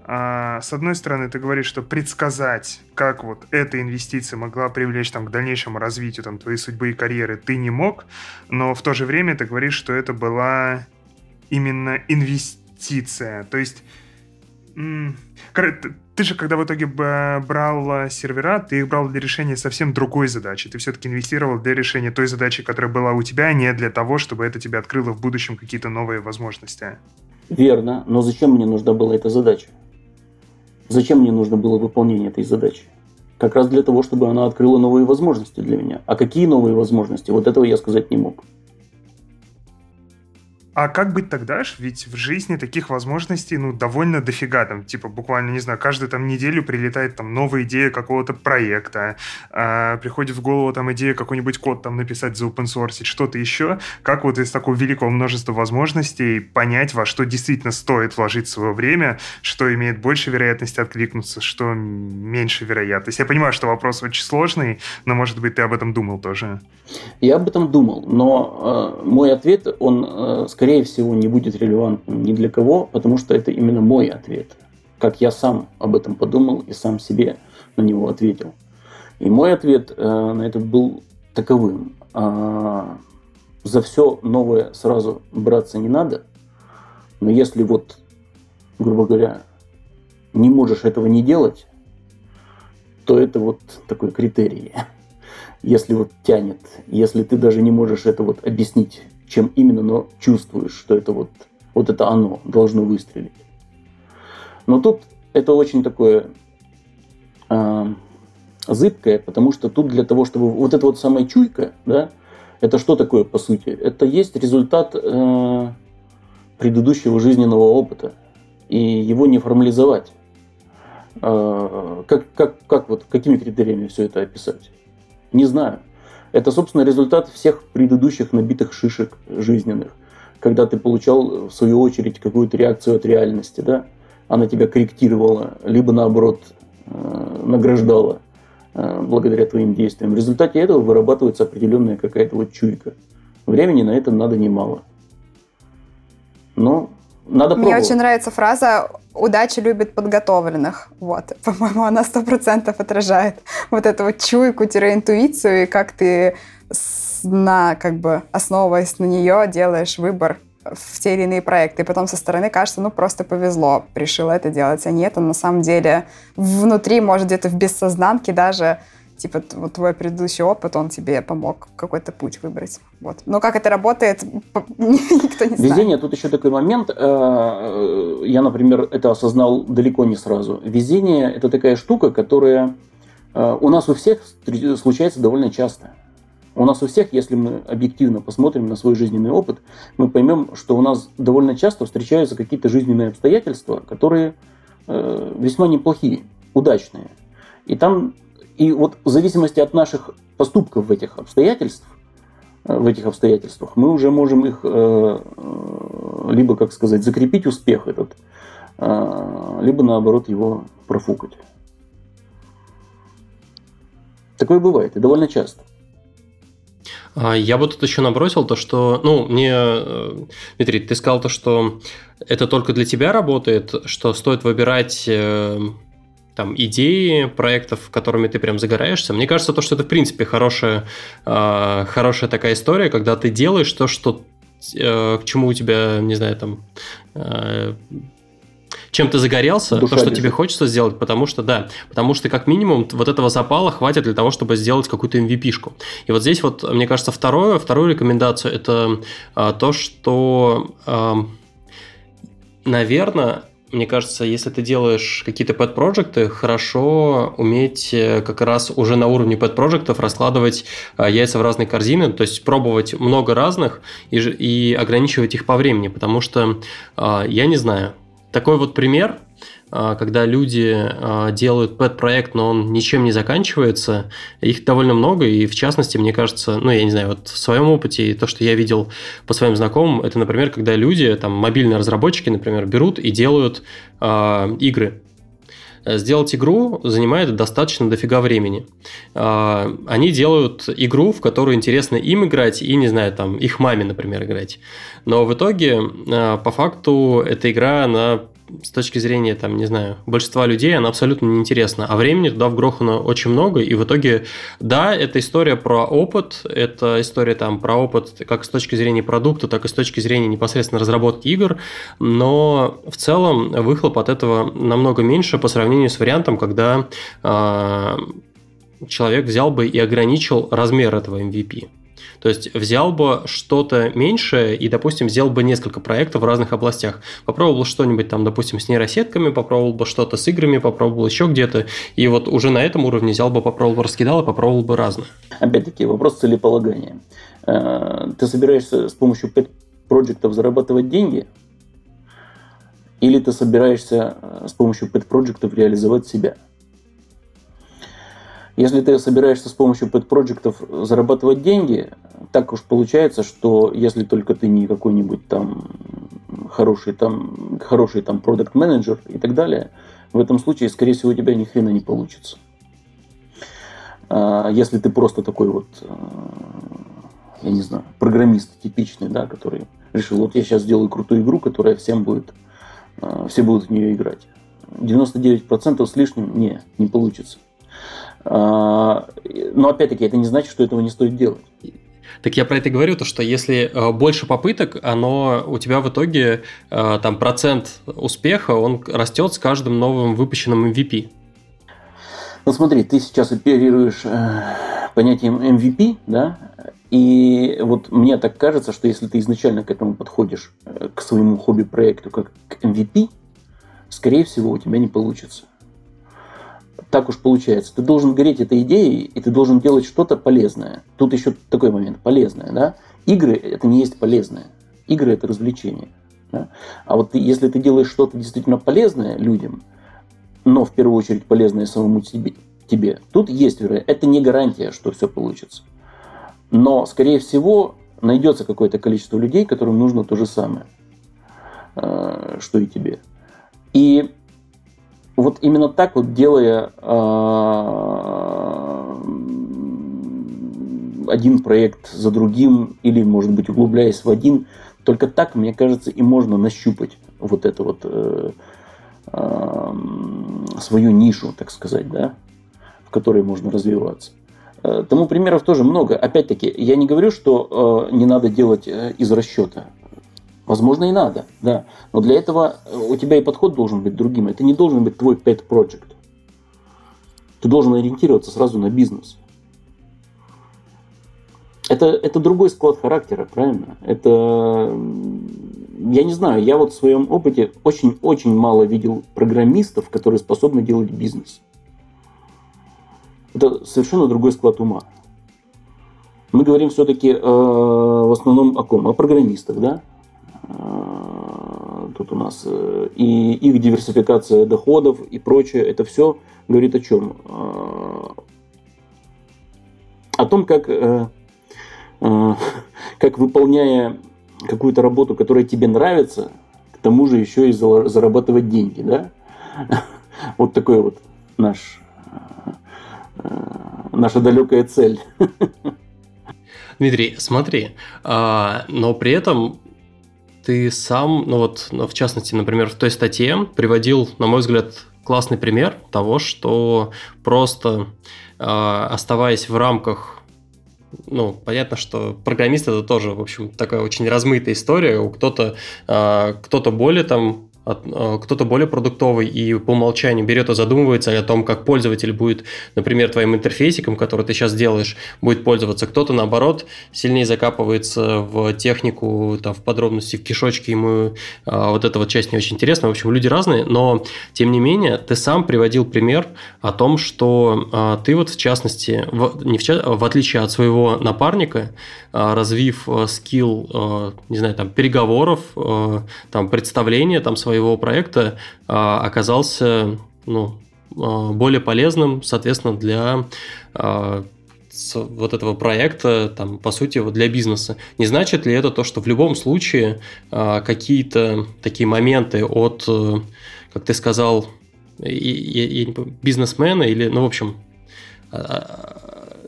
А, с одной стороны, ты говоришь, что предсказать, как вот эта инвестиция могла привлечь там, к дальнейшему развитию там, твоей судьбы и карьеры, ты не мог, но в то же время ты говоришь, что это была именно инвестиция. То есть ты же, когда в итоге брал э, сервера, ты их брал для решения совсем другой задачи. Ты все-таки инвестировал для решения той задачи, которая была у тебя, а не для того, чтобы это тебе открыло в будущем какие-то новые возможности. Верно, но зачем мне нужна была эта задача? Зачем мне нужно было выполнение этой задачи? Как раз для того, чтобы она открыла новые возможности для меня. А какие новые возможности? Вот этого я сказать не мог. А как быть тогда ж? Ведь в жизни таких возможностей, ну, довольно дофига. Там, типа, буквально, не знаю, каждую там неделю прилетает там новая идея какого-то проекта, э, приходит в голову там идея какой-нибудь код там написать, за source, что-то еще. Как вот из такого великого множества возможностей понять, во что действительно стоит вложить свое время, что имеет больше вероятности откликнуться, что меньше вероятность? Я понимаю, что вопрос очень сложный, но, может быть, ты об этом думал тоже. Я об этом думал, но э, мой ответ, он э, скорее скорее всего, не будет релевантным ни для кого, потому что это именно мой ответ. Как я сам об этом подумал и сам себе на него ответил. И мой ответ э, на этот был таковым. Э, за все новое сразу браться не надо, но если вот, грубо говоря, не можешь этого не делать, то это вот такой критерий. Если вот тянет, если ты даже не можешь это вот объяснить чем именно, но чувствуешь, что это вот, вот это оно должно выстрелить. Но тут это очень такое э, зыбкое, потому что тут для того, чтобы вот эта вот самая чуйка, да, это что такое по сути? Это есть результат э, предыдущего жизненного опыта, и его не формализовать. Э, как, как, как вот, какими критериями все это описать? Не знаю. Это, собственно, результат всех предыдущих набитых шишек жизненных. Когда ты получал, в свою очередь, какую-то реакцию от реальности, да? Она тебя корректировала, либо наоборот э, награждала э, благодаря твоим действиям. В результате этого вырабатывается определенная какая-то вот чуйка. Времени на это надо немало. Но надо Мне пробовать. очень нравится фраза «удача любит подготовленных». Вот, по-моему, она сто процентов отражает вот эту вот чуйку-интуицию, и как ты на, как бы, основываясь на нее, делаешь выбор в те или иные проекты. И потом со стороны кажется, ну, просто повезло, решила это делать. А нет, он на самом деле внутри, может, где-то в бессознанке даже типа вот твой предыдущий опыт, он тебе помог какой-то путь выбрать. Вот. Но как это работает, никто не знает. Везение, тут еще такой момент. Э, э, я, например, это осознал далеко не сразу. Везение – это такая штука, которая э, у нас у всех случается довольно часто. У нас у всех, если мы объективно посмотрим на свой жизненный опыт, мы поймем, что у нас довольно часто встречаются какие-то жизненные обстоятельства, которые весьма неплохие, удачные. И там и вот в зависимости от наших поступков в этих обстоятельствах, э, в этих обстоятельствах, мы уже можем их э, э, либо, как сказать, закрепить успех этот, либо наоборот его профукать. Такое бывает и довольно часто. А, я бы тут еще набросил то, что, ну, мне, Дмитрий, ты сказал то, что это только для тебя работает, что стоит выбирать там идеи проектов, которыми ты прям загораешься. Мне кажется, то, что это в принципе хорошая, э, хорошая такая история, когда ты делаешь то, что э, к чему у тебя, не знаю, там э, чем ты загорелся, Душа то, что бежит. тебе хочется сделать, потому что, да, потому что как минимум вот этого запала хватит для того, чтобы сделать какую-то MVP-шку. И вот здесь вот, мне кажется, второе, вторую рекомендацию это а, то, что, а, наверное, мне кажется, если ты делаешь какие-то pet-проекты, хорошо уметь э, как раз уже на уровне pet-проектов раскладывать э, яйца в разные корзины, то есть пробовать много разных и, и ограничивать их по времени, потому что, э, я не знаю, такой вот пример, когда люди а, делают пэт-проект, но он ничем не заканчивается, их довольно много, и в частности, мне кажется, ну, я не знаю, вот в своем опыте, и то, что я видел по своим знакомым, это, например, когда люди, там, мобильные разработчики, например, берут и делают э, игры, сделать игру занимает достаточно дофига времени. Они делают игру, в которую интересно им играть и, не знаю, там, их маме, например, играть. Но в итоге, по факту, эта игра, она с точки зрения, там, не знаю, большинства людей, она абсолютно неинтересна. А времени туда вгрохано очень много, и в итоге, да, это история про опыт, это история там про опыт как с точки зрения продукта, так и с точки зрения непосредственно разработки игр, но в целом выхлоп от этого намного меньше по сравнению с вариантом, когда э, человек взял бы и ограничил размер этого MVP. То есть взял бы что-то меньшее и, допустим, сделал бы несколько проектов в разных областях. Попробовал что-нибудь там, допустим, с нейросетками, попробовал бы что-то с играми, попробовал еще где-то. И вот уже на этом уровне взял бы, попробовал бы, раскидал и попробовал бы разное. Опять-таки, вопрос целеполагания. Э, ты собираешься с помощью пэт-проектов зарабатывать деньги? Или ты собираешься э, с помощью пэт-проектов реализовать себя? Если ты собираешься с помощью пэт-проектов зарабатывать деньги, так уж получается, что если только ты не какой-нибудь там хороший там, хороший там продукт менеджер и так далее, в этом случае, скорее всего, у тебя ни хрена не получится. А если ты просто такой вот, а, я не знаю, программист типичный, да, который решил, вот я сейчас сделаю крутую игру, которая всем будет, а, все будут в нее играть. 99% с лишним не, не получится. А, но опять-таки это не значит, что этого не стоит делать. Так я про это говорю, то что если э, больше попыток, оно у тебя в итоге э, там процент успеха, он растет с каждым новым выпущенным MVP. Ну смотри, ты сейчас оперируешь э, понятием MVP, да, и вот мне так кажется, что если ты изначально к этому подходишь, к своему хобби-проекту, как к MVP, скорее всего, у тебя не получится так уж получается. Ты должен гореть этой идеей, и ты должен делать что-то полезное. Тут еще такой момент, полезное, да? Игры – это не есть полезное. Игры – это развлечение. Да? А вот ты, если ты делаешь что-то действительно полезное людям, но в первую очередь полезное самому тебе, тебе тут есть вероятность. Это не гарантия, что все получится. Но, скорее всего, найдется какое-то количество людей, которым нужно то же самое, э, что и тебе. И вот именно так вот делая э, один проект за другим или, может быть, углубляясь в один, только так, мне кажется, и можно нащупать вот это вот э, э, свою нишу, так сказать, да, в которой можно развиваться. Э, тому примеров тоже много. Опять-таки, я не говорю, что э, не надо делать э, из расчета. Возможно, и надо, да. Но для этого э, у тебя и подход должен быть другим. Это не должен быть твой pet project. Ты должен ориентироваться сразу на бизнес. Это, это другой склад характера, правильно? Это, я не знаю, я вот в своем опыте очень-очень мало видел программистов, которые способны делать бизнес. Это совершенно другой склад ума. Мы говорим все-таки э, в основном о ком? О программистах, да? Э, тут у нас э, и их диверсификация доходов и прочее, это все говорит о чем? Э, о том, как, как выполняя какую-то работу, которая тебе нравится, к тому же еще и зарабатывать деньги, да? Вот такой вот наш, наша далекая цель. Дмитрий, смотри, а, но при этом ты сам, ну вот, ну, в частности, например, в той статье приводил, на мой взгляд, классный пример того, что просто э, оставаясь в рамках ну, понятно, что программист это тоже, в общем, такая очень размытая история. У кто-то, э, кто-то более там кто-то более продуктовый и по умолчанию берет и задумывается о том, как пользователь будет, например, твоим интерфейсиком, который ты сейчас делаешь, будет пользоваться. Кто-то, наоборот, сильнее закапывается в технику, там, в подробности, в кишочки, ему а, вот эта вот часть не очень интересна. В общем, люди разные, но, тем не менее, ты сам приводил пример о том, что а, ты вот, в частности, в, не в, в отличие от своего напарника, развив а, скилл, не знаю, там, переговоров, там, представления там, своего проекта, а, оказался, ну, а, более полезным, соответственно, для а, вот этого проекта, там, по сути, вот для бизнеса. Не значит ли это то, что в любом случае какие-то такие моменты от, э, как ты сказал, бизнесмена или, ну, в общем,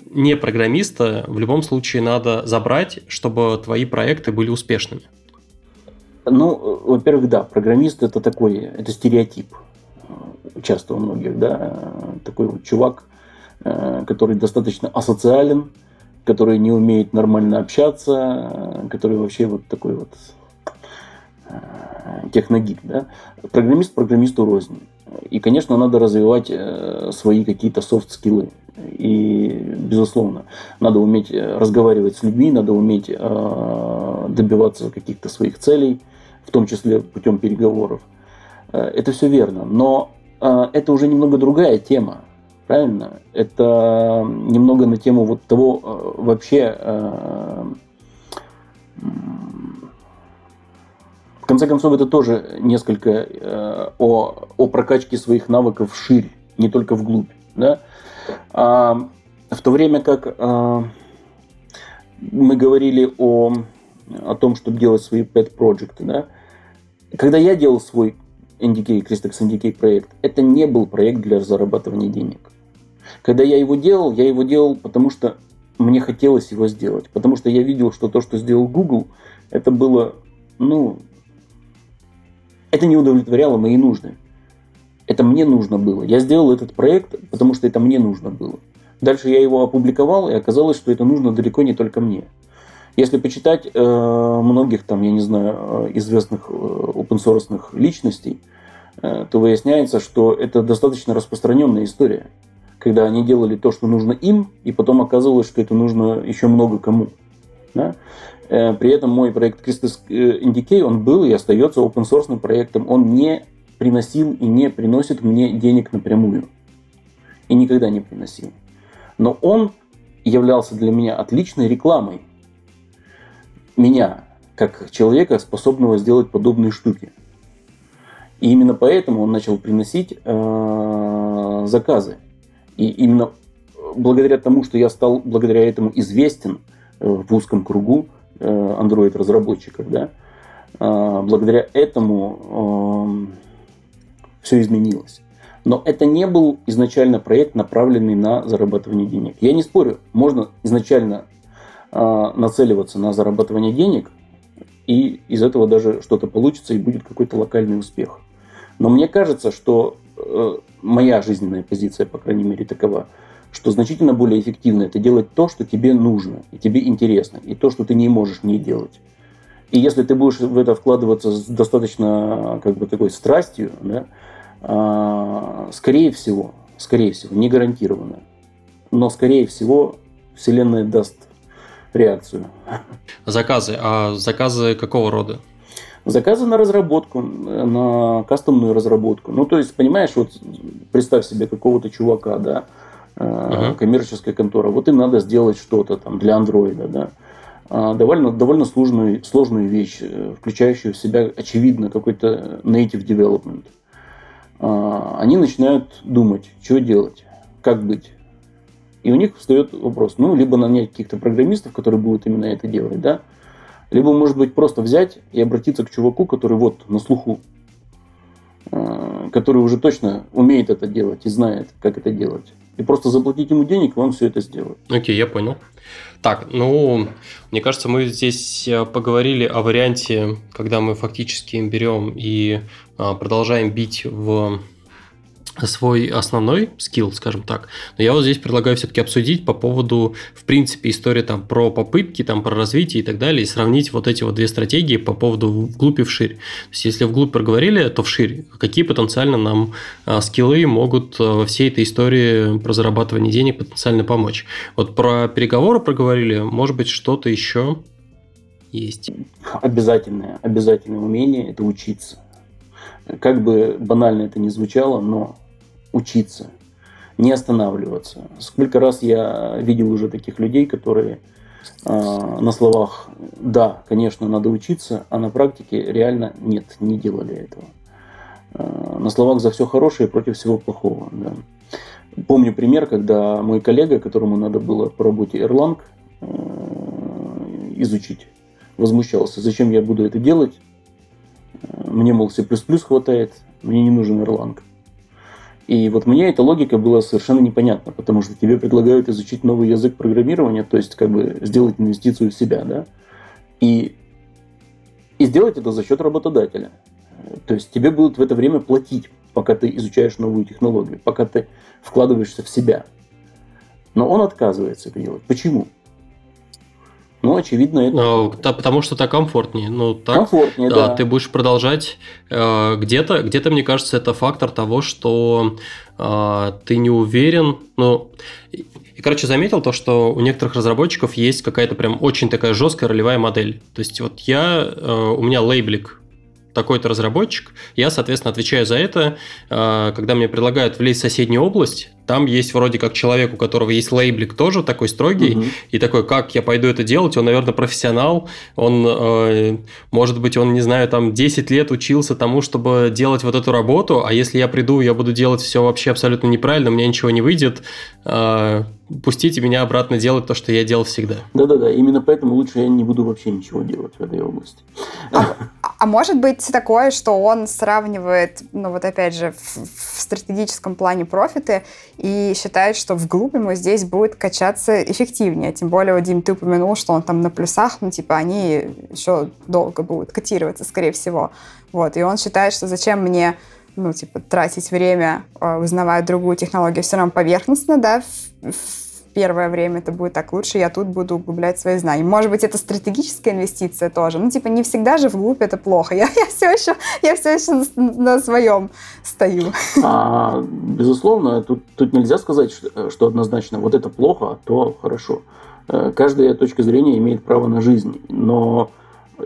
не программиста в любом случае надо забрать, чтобы твои проекты были успешными? Ну, во-первых, да, программист это такой, это стереотип часто у многих, да, такой вот чувак, Э, который достаточно асоциален, который не умеет нормально общаться, который вообще вот такой вот э, техногик. Да? Программист программисту рознь. И, конечно, надо развивать э, свои какие-то софт-скиллы. И, безусловно, надо уметь разговаривать с людьми, надо уметь добиваться каких-то своих целей, в том числе путем переговоров. Это все верно. Но это уже немного другая тема правильно? Это немного на тему вот того э, вообще э, конце концов, это тоже несколько э, о, о прокачке своих навыков шире, не только вглубь. Да? А, в то время как а, мы говорили о, о том, чтобы делать свои pet проекты, да? когда я делал свой NDK, Cristex NDK проект, это не был проект для зарабатывания денег. Когда я его делал, я его делал, потому что мне хотелось его сделать. Потому что я видел, что то, что сделал Google, это было, ну, это не удовлетворяло мои нужды. Это мне нужно было. Я сделал этот проект, потому что это мне нужно было. Дальше я его опубликовал, и оказалось, что это нужно далеко не только мне. Если почитать э, многих там, я не знаю, э, известных э, open личностей, э, то выясняется, что это достаточно распространенная история когда они делали то, что нужно им, и потом оказывалось, что это нужно еще много кому. Да? Э, при этом мой проект Christus Indicate, он был и остается open source проектом. Он не приносил и не приносит мне денег напрямую. И никогда не приносил. Но он являлся для меня отличной рекламой. Меня, как человека, способного сделать подобные штуки. И именно поэтому он начал приносить э, заказы. И именно благодаря тому, что я стал благодаря этому известен э, в узком кругу э, Android-разработчиков, да, э, благодаря этому все изменилось. Но это не был изначально проект, направленный на зарабатывание денег. Я не спорю, можно изначально нацеливаться на зарабатывание денег, и из этого даже что-то получится, и будет какой-то локальный успех. Но мне кажется, что моя жизненная позиция, по крайней мере, такова, что значительно более эффективно это делать то, что тебе нужно, и тебе интересно, и то, что ты не можешь не делать. И если ты будешь в это вкладываться с достаточно как бы такой страстью, да, а, скорее всего, скорее всего, не гарантированно, но скорее всего Вселенная даст реакцию. Заказы. А заказы какого рода? Заказы на разработку, на кастомную разработку. Ну, то есть, понимаешь, вот представь себе какого-то чувака, да, uh-huh. коммерческая контора, вот им надо сделать что-то там для андроида, да. А, довольно, довольно сложную, сложную вещь, э, включающую в себя, очевидно, какой-то native development. А, они начинают думать, что делать, как быть. И у них встает вопрос, ну, либо нанять каких-то программистов, которые будут именно это делать, да, либо, может быть, просто взять и обратиться к чуваку, который вот на слуху, э, который уже точно умеет это делать и знает, как это делать. И просто заплатить ему денег, и он все это сделает. Окей, okay, я понял. Так, ну, мне кажется, мы здесь э, поговорили о варианте, когда мы фактически берем и э, продолжаем бить в свой основной скилл, скажем так. Но я вот здесь предлагаю все-таки обсудить по поводу, в принципе, истории там про попытки, там про развитие и так далее, и сравнить вот эти вот две стратегии по поводу вглубь и вширь. То есть, если вглубь проговорили, то вширь. Какие потенциально нам а, скиллы могут а, во всей этой истории про зарабатывание денег потенциально помочь? Вот про переговоры проговорили, может быть, что-то еще есть? Обязательное, обязательное умение – это учиться. Как бы банально это ни звучало, но учиться, не останавливаться. Сколько раз я видел уже таких людей, которые э, на словах «да, конечно, надо учиться», а на практике реально нет, не делали этого. Э, на словах за все хорошее и против всего плохого. Да. Помню пример, когда мой коллега, которому надо было по работе Erlang э, изучить, возмущался, зачем я буду это делать, мне, мол, C++ хватает, мне не нужен Erlang. И вот мне эта логика была совершенно непонятна, потому что тебе предлагают изучить новый язык программирования, то есть как бы сделать инвестицию в себя, да, и, и сделать это за счет работодателя. То есть тебе будут в это время платить, пока ты изучаешь новую технологию, пока ты вкладываешься в себя. Но он отказывается это делать. Почему? Ну, очевидно, это... Ну, потому что так комфортнее. Ну, так, комфортнее, да. Ты будешь продолжать э, где-то, где-то, мне кажется, это фактор того, что э, ты не уверен. Ну, и, короче, заметил то, что у некоторых разработчиков есть какая-то прям очень такая жесткая ролевая модель. То есть, вот я, э, у меня лейблик такой-то разработчик, я, соответственно, отвечаю за это. Э, когда мне предлагают влезть в соседнюю область, там есть вроде как человек, у которого есть лейблик тоже такой строгий, угу. и такой, как я пойду это делать, он, наверное, профессионал, он, э, может быть, он, не знаю, там 10 лет учился тому, чтобы делать вот эту работу, а если я приду, я буду делать все вообще абсолютно неправильно, у меня ничего не выйдет, э, пустите меня обратно делать то, что я делал всегда. Да-да-да, именно поэтому лучше я не буду вообще ничего делать в этой области. А, а может быть такое, что он сравнивает, ну вот опять же, в, в стратегическом плане профиты и считает, что вглубь ему здесь будет качаться эффективнее. Тем более, Дим, ты упомянул, что он там на плюсах, ну, типа, они еще долго будут котироваться, скорее всего. Вот, и он считает, что зачем мне ну, типа, тратить время, а, узнавая другую технологию, все равно поверхностно, да, в, в первое время это будет так лучше, я тут буду углублять свои знания. Может быть, это стратегическая инвестиция тоже. Ну, типа, не всегда же вглубь это плохо. Я, я все еще, я все еще на, на своем стою. А, безусловно, тут, тут нельзя сказать, что, что однозначно вот это плохо, а то хорошо. Э, каждая точка зрения имеет право на жизнь. Но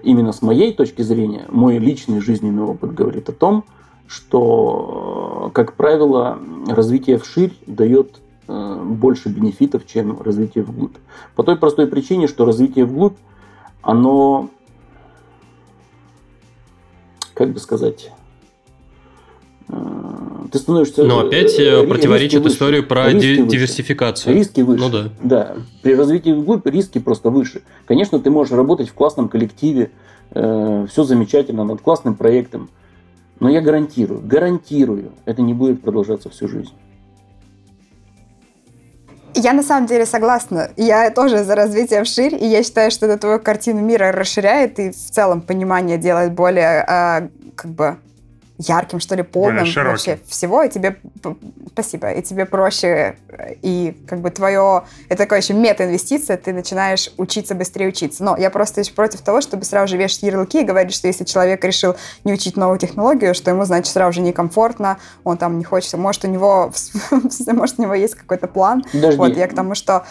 именно с моей точки зрения, мой личный жизненный опыт говорит о том, что, как правило, развитие вширь дает Э, больше бенефитов, чем развитие вглубь. По той простой причине, что развитие вглубь, оно, как бы сказать, э, ты становишься... Но опять э, противоречит историю про риски диверсификацию. Риски выше. Ну да. Да. При развитии вглубь риски просто выше. Конечно, ты можешь работать в классном коллективе, э, все замечательно, над классным проектом. Но я гарантирую, гарантирую, это не будет продолжаться всю жизнь. Я на самом деле согласна. Я тоже за развитие вширь, и я считаю, что это твою картину мира расширяет и в целом понимание делает более э, как бы ярким, что ли, полным вообще всего, и тебе спасибо, и тебе проще, и как бы твое, это такое еще мета-инвестиция, ты начинаешь учиться быстрее учиться. Но я просто еще против того, чтобы сразу же вешать ярлыки и говорить, что если человек решил не учить новую технологию, что ему, значит, сразу же некомфортно, он там не хочет, может, у него, может, у него есть какой-то план. Подожди. Вот, я к тому, что...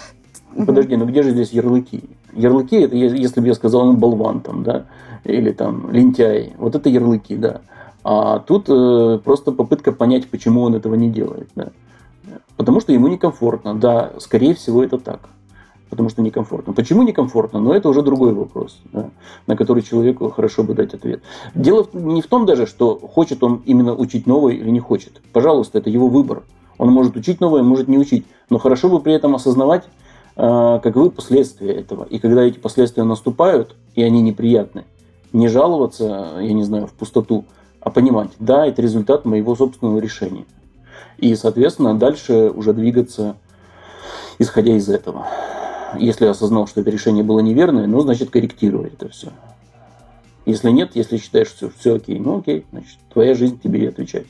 Подожди, ну где же здесь ярлыки? Ярлыки, это если бы я сказал, он болван там, да, или там лентяй. Вот это ярлыки, да. А тут э, просто попытка понять, почему он этого не делает. Да. Потому что ему некомфортно. Да, скорее всего, это так. Потому что некомфортно. Почему некомфортно? Но это уже другой вопрос, да, на который человеку хорошо бы дать ответ. Дело не в том даже, что хочет он именно учить новое или не хочет. Пожалуйста, это его выбор. Он может учить новое, может не учить. Но хорошо бы при этом осознавать, э, каковы последствия этого. И когда эти последствия наступают, и они неприятны, не жаловаться, я не знаю, в пустоту, а понимать, да, это результат моего собственного решения. И, соответственно, дальше уже двигаться, исходя из этого. Если осознал, что это решение было неверное, ну, значит, корректировать это все. Если нет, если считаешь, что все окей, ну окей, значит, твоя жизнь тебе и отвечать.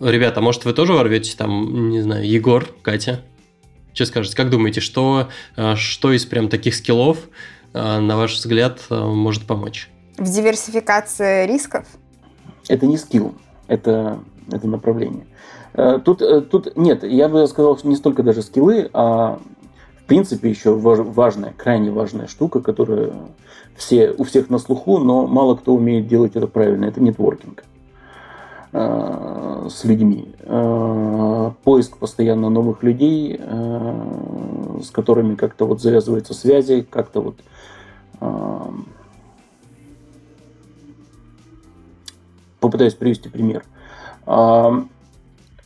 Ребята, может, вы тоже ворветесь там, не знаю, Егор, Катя? Что скажете? Как думаете, что, э, что из прям таких скиллов, э, на ваш взгляд, э, может помочь? В диверсификации рисков? Это не скилл, это, это направление. Тут, тут нет, я бы сказал, что не столько даже скиллы, а в принципе еще важная, крайне важная штука, которая все, у всех на слуху, но мало кто умеет делать это правильно. Это нетворкинг. Э, с людьми. Э, поиск постоянно новых людей, э, с которыми как-то вот завязываются связи, как-то вот попытаюсь привести пример. Я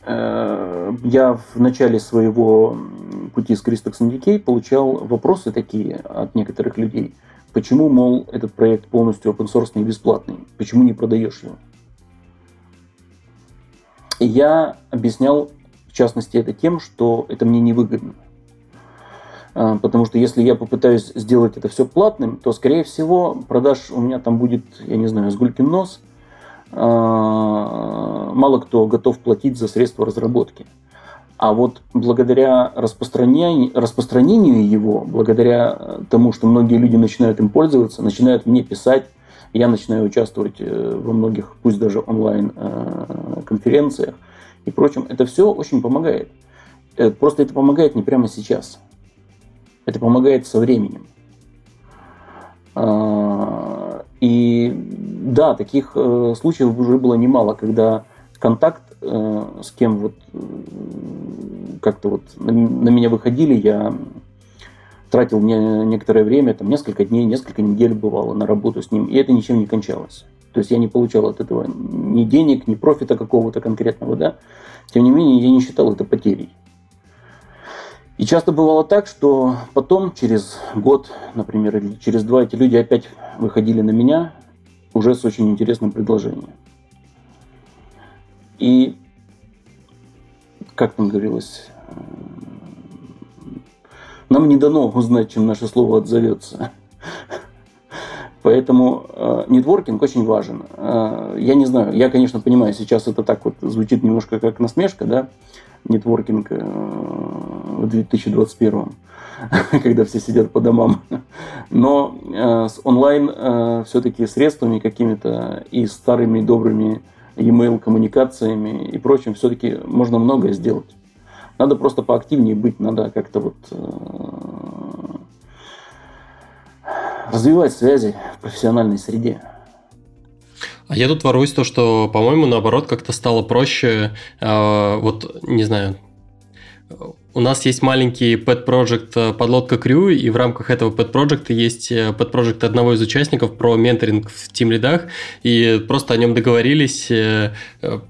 в начале своего пути с Christox Decay получал вопросы такие от некоторых людей. Почему, мол, этот проект полностью open source и бесплатный? Почему не продаешь его? Я объяснял, в частности, это тем, что это мне невыгодно. А, потому что если я попытаюсь сделать это все платным, то, скорее всего, продаж у меня там будет, я не знаю, сгулькин нос. А, мало кто готов платить за средства разработки. А вот благодаря распространению, распространению его, благодаря тому, что многие люди начинают им пользоваться, начинают мне писать, я начинаю участвовать э, во многих, пусть даже онлайн э, конференциях и прочем. Это все очень помогает. Э, просто это помогает не прямо сейчас. Это помогает со временем. А, и да, таких случаев уже было немало, когда контакт с кем вот как-то вот на меня выходили, я тратил не, некоторое время, там несколько дней, несколько недель бывало на работу с ним, и это ничем не кончалось. То есть я не получал от этого ни денег, ни профита какого-то конкретного, да. Тем не менее, я не считал это потерей. И часто бывало так, что потом, через год, например, или через два, эти люди опять выходили на меня уже с очень интересным предложением. И, как там говорилось, нам не дано узнать, чем наше слово отзовется. Поэтому э, нетворкинг очень важен. Э, я не знаю, я, конечно, понимаю, сейчас это так вот звучит немножко как насмешка, да, нетворкинг э, в 2021, когда все сидят по домам. Но э, с онлайн э, все-таки средствами какими-то и старыми добрыми e-mail коммуникациями и прочим все-таки можно многое сделать. Надо просто поактивнее быть, надо как-то вот э, развивать связи в профессиональной среде. А я тут воруюсь то, что, по-моему, наоборот, как-то стало проще, э, вот, не знаю, у нас есть маленький pet project э, подлодка Крю, и в рамках этого pet project есть pet э, project одного из участников про менторинг в тим лидах, и просто о нем договорились, э,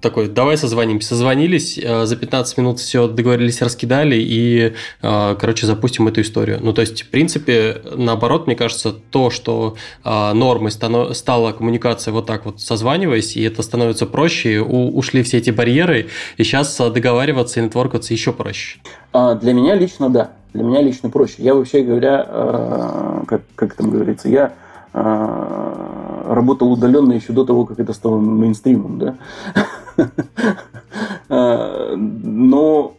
такой, давай созвонимся. Созвонились, за 15 минут все договорились, раскидали, и, короче, запустим эту историю. Ну, то есть, в принципе, наоборот, мне кажется, то, что нормой стала коммуникация вот так вот созваниваясь, и это становится проще, ушли все эти барьеры, и сейчас договариваться и нетворкаться еще проще. А для меня лично да. Для меня лично проще. Я вообще говоря, э, как, как там говорится, я э, работал удаленно еще до того, как это стало мейнстримом, да. Э, но,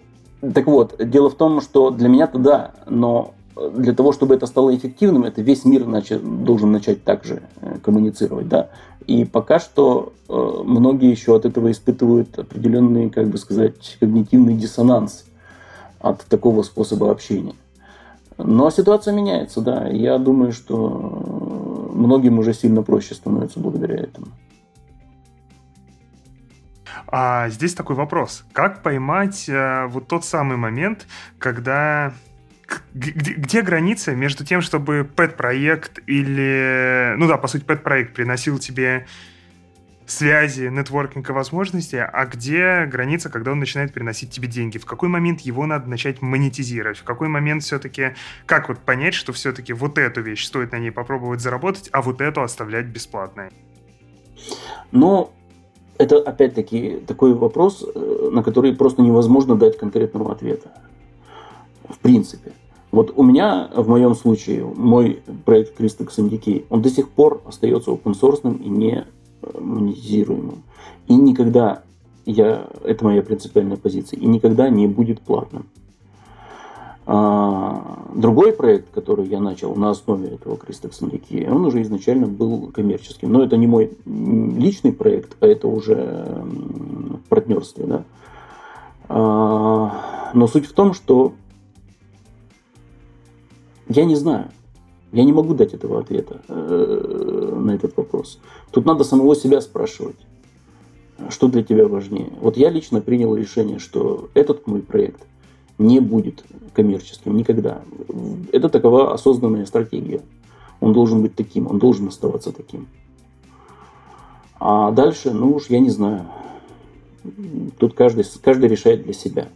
так вот, дело в том, что для меня-то да, но для того, чтобы это стало эффективным, это весь мир должен начать также коммуницировать, да. И пока что многие еще от этого испытывают определенный, как бы сказать, когнитивный диссонанс от такого способа общения. Но ситуация меняется, да. Я думаю, что многим уже сильно проще становится благодаря этому. А здесь такой вопрос. Как поймать э, вот тот самый момент, когда где, где граница между тем, чтобы пэт-проект или... Ну да, по сути, пэт-проект приносил тебе связи, нетворкинга возможности, а где граница, когда он начинает приносить тебе деньги? В какой момент его надо начать монетизировать? В какой момент все-таки, как вот понять, что все-таки вот эту вещь стоит на ней попробовать заработать, а вот эту оставлять бесплатной? Ну, это опять-таки такой вопрос, э, на который просто невозможно дать конкретного ответа. В принципе. Вот у меня, в моем случае, мой проект Christex MDK, он до сих пор остается open source и не монетизируемым. И никогда Я, это моя принципиальная позиция. И никогда не будет платным. А, другой проект, который я начал на основе этого Кристекс моряки, он уже изначально был коммерческим. Но это не мой личный проект, а это уже в партнерстве. Да? А, но суть в том, что я не знаю. Я не могу дать этого ответа э, на этот вопрос. Тут надо самого себя спрашивать, что для тебя важнее. Вот я лично принял решение, что этот мой проект не будет коммерческим никогда. Это такова осознанная стратегия. Он должен быть таким, он должен оставаться таким. А дальше, ну уж я не знаю. Тут каждый, каждый решает для себя.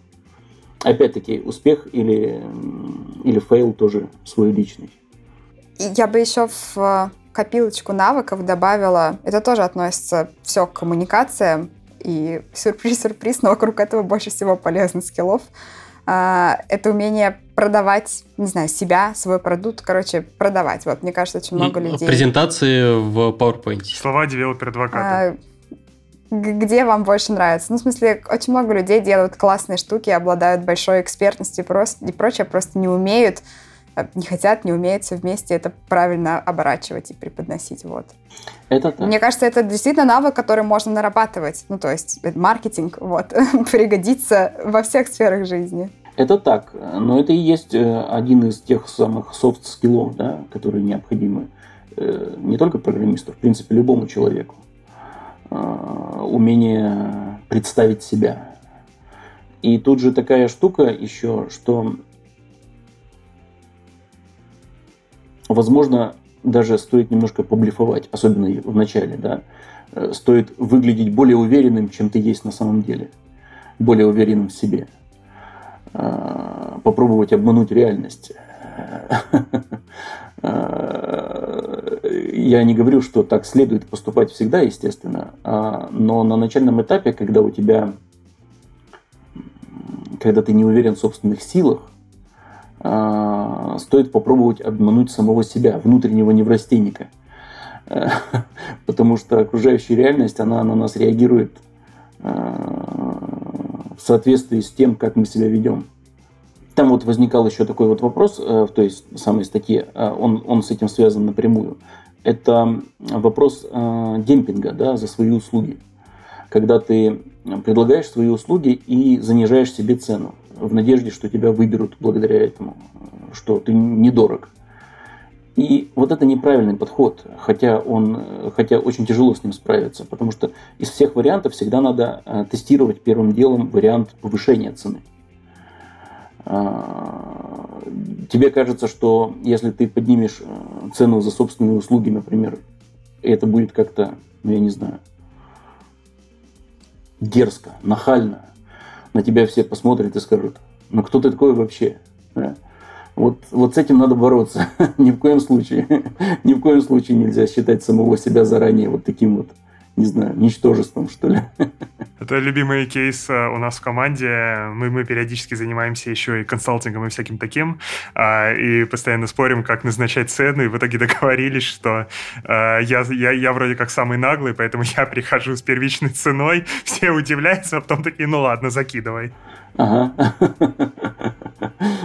Опять-таки, успех или, или fail тоже свой личный. Я бы еще в э, копилочку навыков добавила, это тоже относится все к коммуникациям, и сюрприз-сюрприз, но вокруг этого больше всего полезных skill ов. А, это умение продавать, не знаю, себя, свой продукт, короче, продавать. Вот, мне кажется, очень много людей. Презентации в PowerPoint. Слова developer advocate а. А, где вам больше нравится? Ну, в смысле, очень много людей делают классные штуки, обладают большой экспертностью и, просто, и прочее, просто не умеют не хотят, не умеют вместе это правильно оборачивать и преподносить. Вот. Это так. Мне кажется, это действительно навык, который можно нарабатывать. Ну, то есть маркетинг вот, пригодится во всех сферах жизни. Это так, но это и есть э, один из тех самых soft skill ов, да, которые необходимы э, не только программисту, в принципе, любому человеку. Умение представить себя. И тут же такая штука еще, что возможно, даже стоит немножко поблифовать, особенно в начале, да. Э, стоит выглядеть более уверенным, чем ты есть на самом деле. Более уверенным в себе. Э, попробовать обмануть реальность. Э, я не говорю, что так следует поступать всегда, естественно, а, но на начальном этапе, когда у тебя, когда ты не уверен в собственных силах, стоит попробовать обмануть самого себя, внутреннего неврастенника. Потому что окружающая реальность, она на нас реагирует а, в соответствии с тем, как мы себя ведем. Там вот возникал еще такой вот вопрос э, в той самой статье, а, он, он с этим связан напрямую. Это вопрос демпинга да, за свои услуги. Когда ты предлагаешь свои услуги и занижаешь себе цену в надежде, что тебя выберут благодаря этому, что ты недорог. И вот это неправильный подход, хотя, он, хотя очень тяжело с ним справиться, потому что из всех вариантов всегда надо э, тестировать первым делом вариант повышения цены. А, тебе кажется, что если ты поднимешь э, цену за собственные услуги, например, это будет как-то, ну я не знаю, дерзко, нахально, на тебя все посмотрят и скажут, ну кто ты такой вообще? Вот, вот с этим надо бороться. Ни в коем случае. Ни в коем случае нельзя считать самого себя заранее вот таким вот не знаю, ничтожеством, что ли. Это любимый кейс э, у нас в команде. Мы, мы периодически занимаемся еще и консалтингом и всяким таким, а, и постоянно спорим, как назначать цены, и в итоге договорились, что э, я, я, я вроде как самый наглый, поэтому я прихожу с первичной ценой, все удивляются, а потом такие, ну ладно, закидывай. Ага.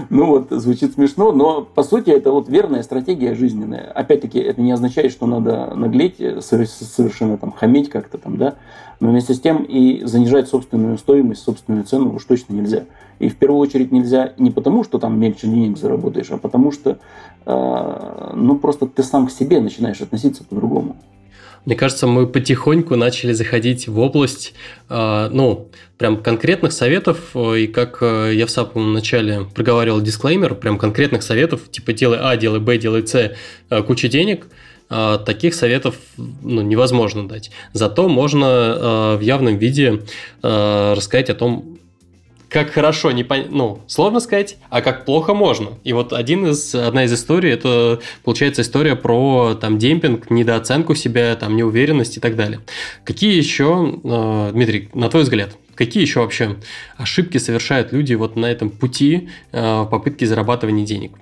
Ну вот, звучит смешно, но по сути это вот верная стратегия жизненная. Опять-таки, это не означает, что надо наглеть, совершенно там хамить как-то там, да. Но вместе с тем и занижать собственную стоимость, собственную цену уж точно нельзя. И в первую очередь нельзя не потому, что там меньше денег заработаешь, а потому что, э, ну просто ты сам к себе начинаешь относиться по-другому. Мне кажется, мы потихоньку начали заходить в область, э, ну, прям конкретных советов, э, и как э, я в самом начале проговаривал дисклеймер, прям конкретных советов, типа делай А, делай Б, делай С, куча денег, таких советов ну, невозможно дать. Зато можно в явном виде рассказать о том, как хорошо, не пон... ну, сложно сказать, а как плохо можно. И вот один из, одна из историй, это, получается, история про там демпинг, недооценку себя, там, неуверенность и так далее. Какие еще, э, Дмитрий, на твой взгляд, какие еще вообще ошибки совершают люди вот на этом пути э, попытки зарабатывания денег?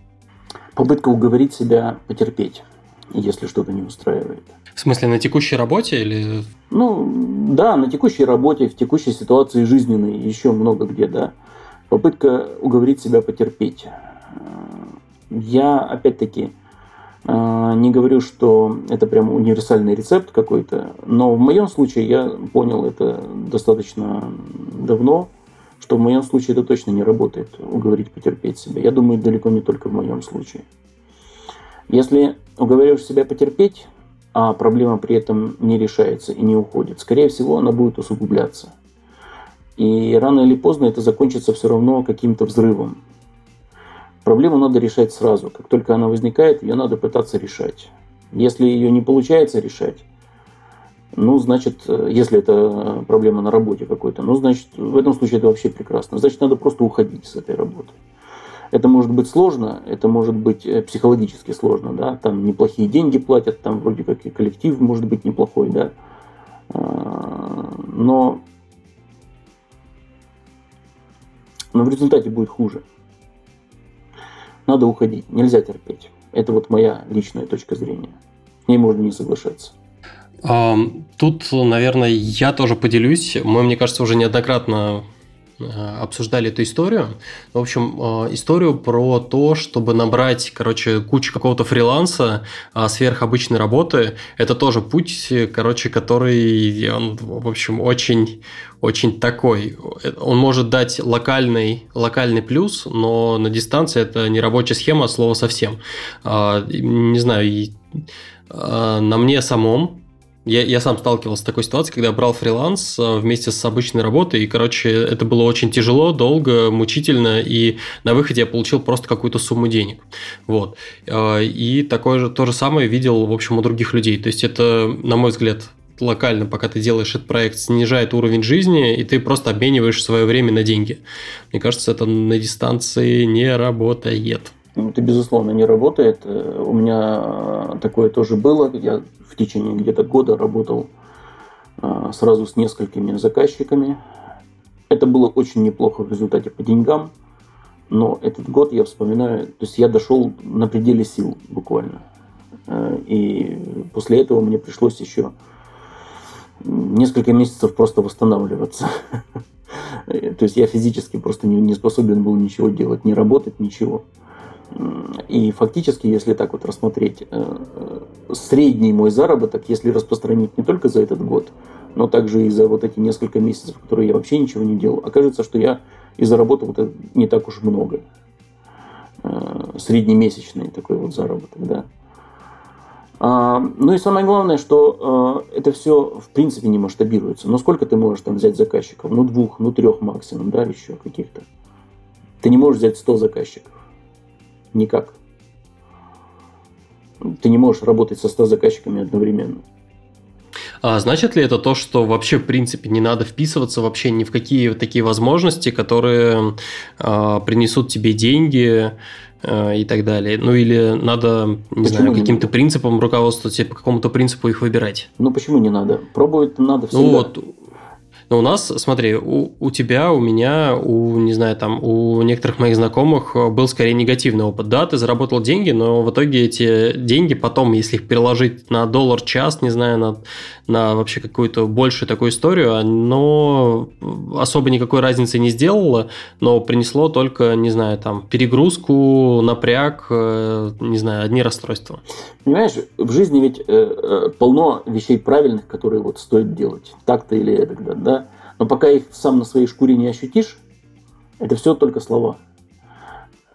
Попытка уговорить себя потерпеть. если что-то не устраивает. В смысле, на текущей работе или... Ну, да, на текущей работе, в текущей ситуации жизненной, еще много где, да. Попытка уговорить себя потерпеть. Я, опять-таки, э, не говорю, что это прям универсальный рецепт какой-то, но в моем случае я понял это достаточно давно, что в моем случае это точно не работает, уговорить потерпеть себя. Я думаю, далеко не только в моем случае. Если уговариваешь себя потерпеть, а проблема при этом не решается и не уходит, скорее всего, она будет усугубляться. И рано или поздно это закончится все равно каким-то взрывом. Проблему надо решать сразу. Как только она возникает, ее надо пытаться решать. Если ее не получается решать, ну, значит, если это проблема на работе какой-то, ну, значит, в этом случае это вообще прекрасно. Значит, надо просто уходить с этой работы. Это может быть сложно, это может быть э, психологически сложно, да, там неплохие деньги платят, там вроде как и коллектив может быть неплохой, да, а, но, но в результате будет хуже. Надо уходить, нельзя терпеть. Это вот моя личная точка зрения. С ней можно не соглашаться. Тут, наверное, я тоже поделюсь. Мы, мне кажется, уже неоднократно обсуждали эту историю. В общем, э, историю про то, чтобы набрать, короче, кучу какого-то фриланса э, сверхобычной работы. Это тоже путь, короче, который, он, в общем, очень, очень такой. Он может дать локальный, локальный плюс, но на дистанции это не рабочая схема, а слово совсем. Не знаю, на мне самом я, я сам сталкивался с такой ситуацией, когда брал фриланс э, вместе с обычной работой, и, короче, это было очень тяжело, долго, мучительно, и на выходе я получил просто какую-то сумму денег. Вот. Э, и такое же, то же самое видел, в общем, у других людей. То есть это, на мой взгляд, локально, пока ты делаешь этот проект, снижает уровень жизни, и ты просто обмениваешь свое время на деньги. Мне кажется, это на дистанции не работает. Это, безусловно, не работает. Э, у меня такое тоже было. Я в течение где-то года работал э, сразу с несколькими заказчиками. Это было очень неплохо в результате по деньгам. Но этот год я вспоминаю, то есть я дошел на пределе сил буквально. Э, и после этого мне пришлось еще несколько месяцев просто восстанавливаться. То есть я физически просто не способен был ничего делать, не работать, ничего. И фактически, если так вот рассмотреть, э, э, средний мой заработок, если распространить не только за этот год, но также и за вот эти несколько месяцев, которые я вообще ничего не делал, окажется, что я и заработал это не так уж много. Э, среднемесячный такой вот заработок, да. А, ну и самое главное, что это все в принципе не масштабируется. Но сколько ты можешь там взять заказчиков? Ну двух, ну трех максимум, да, еще каких-то. Ты не можешь взять 100 заказчиков никак. Ты не можешь работать со 100 заказчиками одновременно. А значит ли это то, что вообще, в принципе, не надо вписываться вообще ни в какие такие возможности, которые э, принесут тебе деньги э, и так далее? Ну или надо, не почему знаю, каким-то принципом руководствоваться, по какому-то принципу их выбирать? Ну почему не надо? Пробовать надо всегда. Ну вот, но у нас, смотри, у, у тебя, у меня, у, не знаю, там, у некоторых моих знакомых был скорее негативный опыт. Да, ты заработал деньги, но в итоге эти деньги потом, если их переложить на доллар час, не знаю, на, на вообще какую-то большую такую историю, оно особо никакой разницы не сделало, но принесло только, не знаю, там, перегрузку, напряг, э, не знаю, одни расстройства. Понимаешь, в жизни ведь э, э, полно вещей правильных, которые вот стоит делать. Так-то или это, да? Но пока их сам на своей шкуре не ощутишь, это все только слова.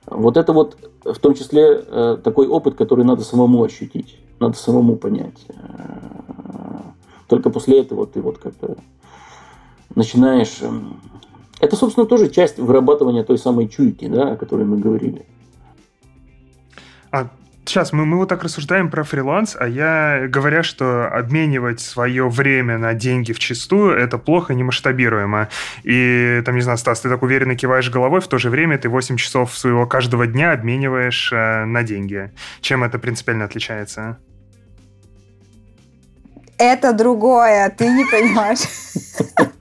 Вот это вот в том числе э, такой опыт, который надо самому ощутить, надо самому понять. Э, только после этого ты вот как-то начинаешь... Э, это, собственно, тоже часть вырабатывания той самой чуйки, да, о которой мы говорили. Сейчас мы, мы вот так рассуждаем про фриланс, а я говоря, что обменивать свое время на деньги в чистую, это плохо, немасштабируемо. И там, не знаю, Стас, ты так уверенно киваешь головой, в то же время ты 8 часов своего каждого дня обмениваешь э, на деньги. Чем это принципиально отличается? Это другое, ты не понимаешь.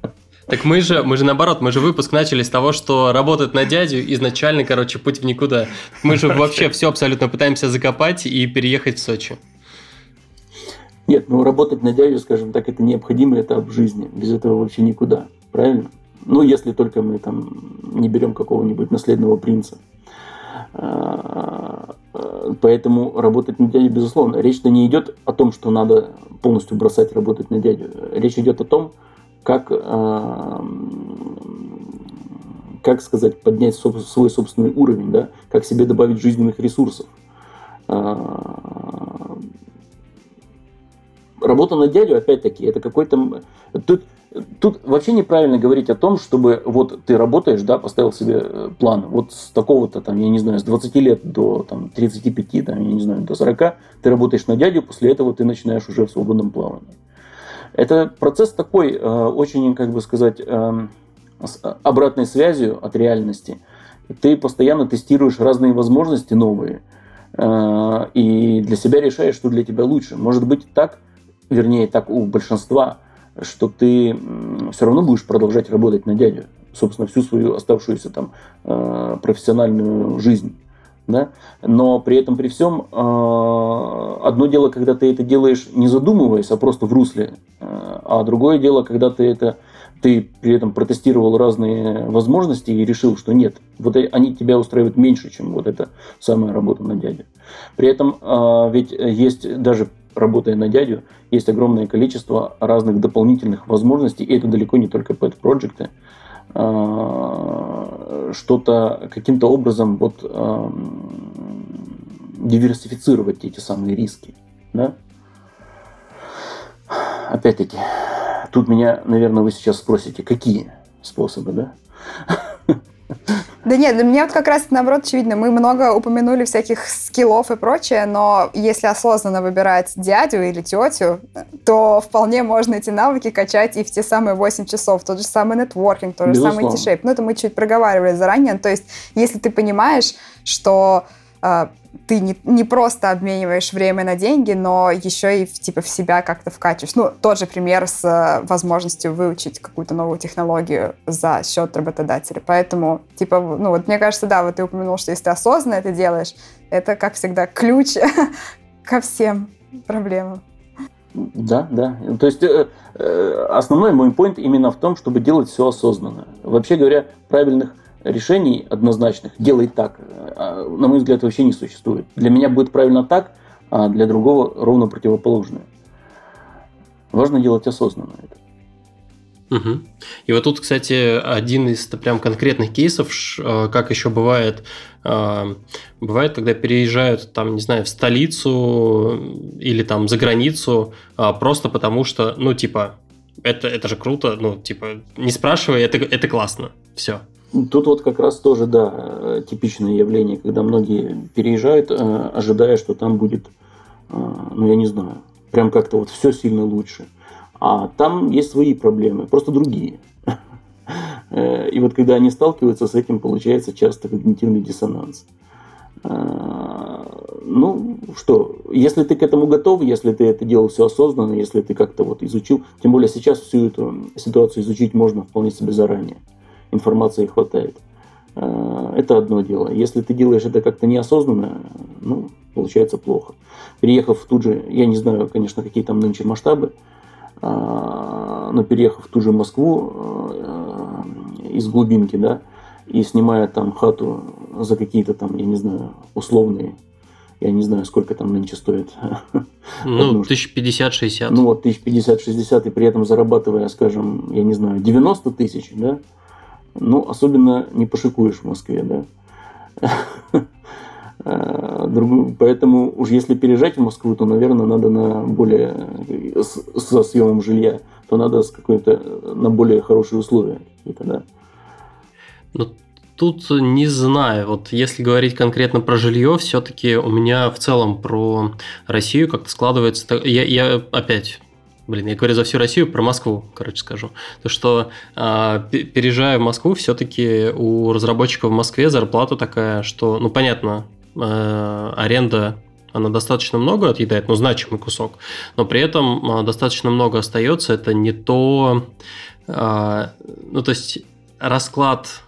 Так мы же, мы же наоборот, мы же выпуск начали с того, что работать на дядю изначально, короче, путь в никуда. Мы же вообще все абсолютно пытаемся закопать и переехать в Сочи. Нет, ну работать на дядю, скажем так, это необходимый этап жизни. Без этого вообще никуда. Правильно? Ну, если только мы там не берем какого-нибудь наследного принца. А, поэтому работать на дядю, безусловно. Речь-то не идет о том, что надо полностью бросать работать на дядю. Речь идет о том, как, а, как сказать, поднять свой собственный уровень, да? как себе добавить жизненных ресурсов. А, работа на дядю, опять-таки, это какой-то... Тут, тут вообще неправильно говорить о том, чтобы вот ты работаешь, да, поставил себе э, план, вот с такого-то, там, я не знаю, с 20 лет до там, 35, там, я не знаю, до 40, ты работаешь на дядю, после этого ты начинаешь уже в свободном плавании. Это процесс такой, э, очень, как бы сказать, э, с обратной связью от реальности. Ты постоянно тестируешь разные возможности новые, и для себя решаешь, что для тебя лучше. Может быть так, вернее, так у большинства, что ты все равно будешь продолжать работать на дядю, собственно, всю свою оставшуюся там э, профессиональную жизнь. Да? Но при этом, при всем, э, одно дело, когда ты это делаешь не задумываясь, а просто в русле, э, а другое дело, когда ты это ты при этом протестировал разные возможности и решил, что нет, вот они тебя устраивают меньше, чем вот эта самая работа на дядю. При этом ведь есть даже работая на дядю, есть огромное количество разных дополнительных возможностей, и это далеко не только pet проекты что-то каким-то образом вот диверсифицировать эти самые риски. Да? Опять-таки, тут меня, наверное, вы сейчас спросите, какие способы, да? Да нет, для меня вот как раз наоборот очевидно. Мы много упомянули всяких скиллов и прочее, но если осознанно выбирать дядю или тетю, то вполне можно эти навыки качать и в те самые 8 часов. Тот же самый нетворкинг, тот же самый t-shape. Ну, это мы чуть проговаривали заранее. То есть, если ты понимаешь, что а, ты не, не просто обмениваешь время на деньги, но еще и типа в себя как-то вкачиваешь. Ну, тот же пример с э, возможностью выучить какую-то новую технологию за счет работодателя. Поэтому, типа, ну вот мне кажется, да, вот ты упомянул, что если ты осознанно это делаешь, это, как всегда, ключ ко всем проблемам. Да, да. То есть э, э, основной мой point именно в том, чтобы делать все осознанно. Вообще говоря, правильных решений однозначных «делай так», а, на мой взгляд, вообще не существует. Для меня будет правильно так, а для другого ровно противоположное. Важно делать осознанно это. Угу. И вот тут, кстати, один из прям конкретных кейсов, а, как еще бывает, а, бывает, когда переезжают, там, не знаю, в столицу или там за границу, просто потому что, ну, типа, это, это же круто, ну, типа, не спрашивай, это, это классно, все. Тут вот как раз тоже, да, типичное явление, когда многие переезжают, э, ожидая, что там будет, э, ну, я не знаю, прям как-то вот все сильно лучше. А там есть свои проблемы, просто другие. Э, и вот когда они сталкиваются с этим, получается часто когнитивный диссонанс. Ну что, если ты к этому готов, если ты это делал все осознанно, если ты как-то вот изучил, тем более сейчас всю эту ситуацию изучить можно вполне себе заранее информации хватает. Э, это одно дело. Если ты делаешь это как-то неосознанно, ну, получается плохо. Переехав тут же, я не знаю, конечно, какие там нынче масштабы, э, но переехав в ту же Москву э, из глубинки, да, и снимая там хату за какие-то там, я не знаю, условные, я не знаю, сколько там нынче стоит. Ну, 1050-60. Ну, вот 1050-60, и при этом зарабатывая, скажем, я не знаю, 90 тысяч, да, ну, особенно не пошикуешь в Москве, да. Поэтому уж если переезжать в Москву, то, наверное, надо на более со съемом жилья, то надо с какой-то на более хорошие условия какие-то, да. Ну, тут не знаю. Вот если говорить конкретно про жилье, все-таки у меня в целом про Россию как-то складывается. Я, я опять Блин, я говорю за всю Россию, про Москву, короче, скажу. То, что э, переезжая в Москву, все-таки у разработчиков в Москве зарплата такая, что, ну, понятно, э, аренда она достаточно много отъедает, но значимый кусок, но при этом э, достаточно много остается. Это не то, э, ну, то есть расклад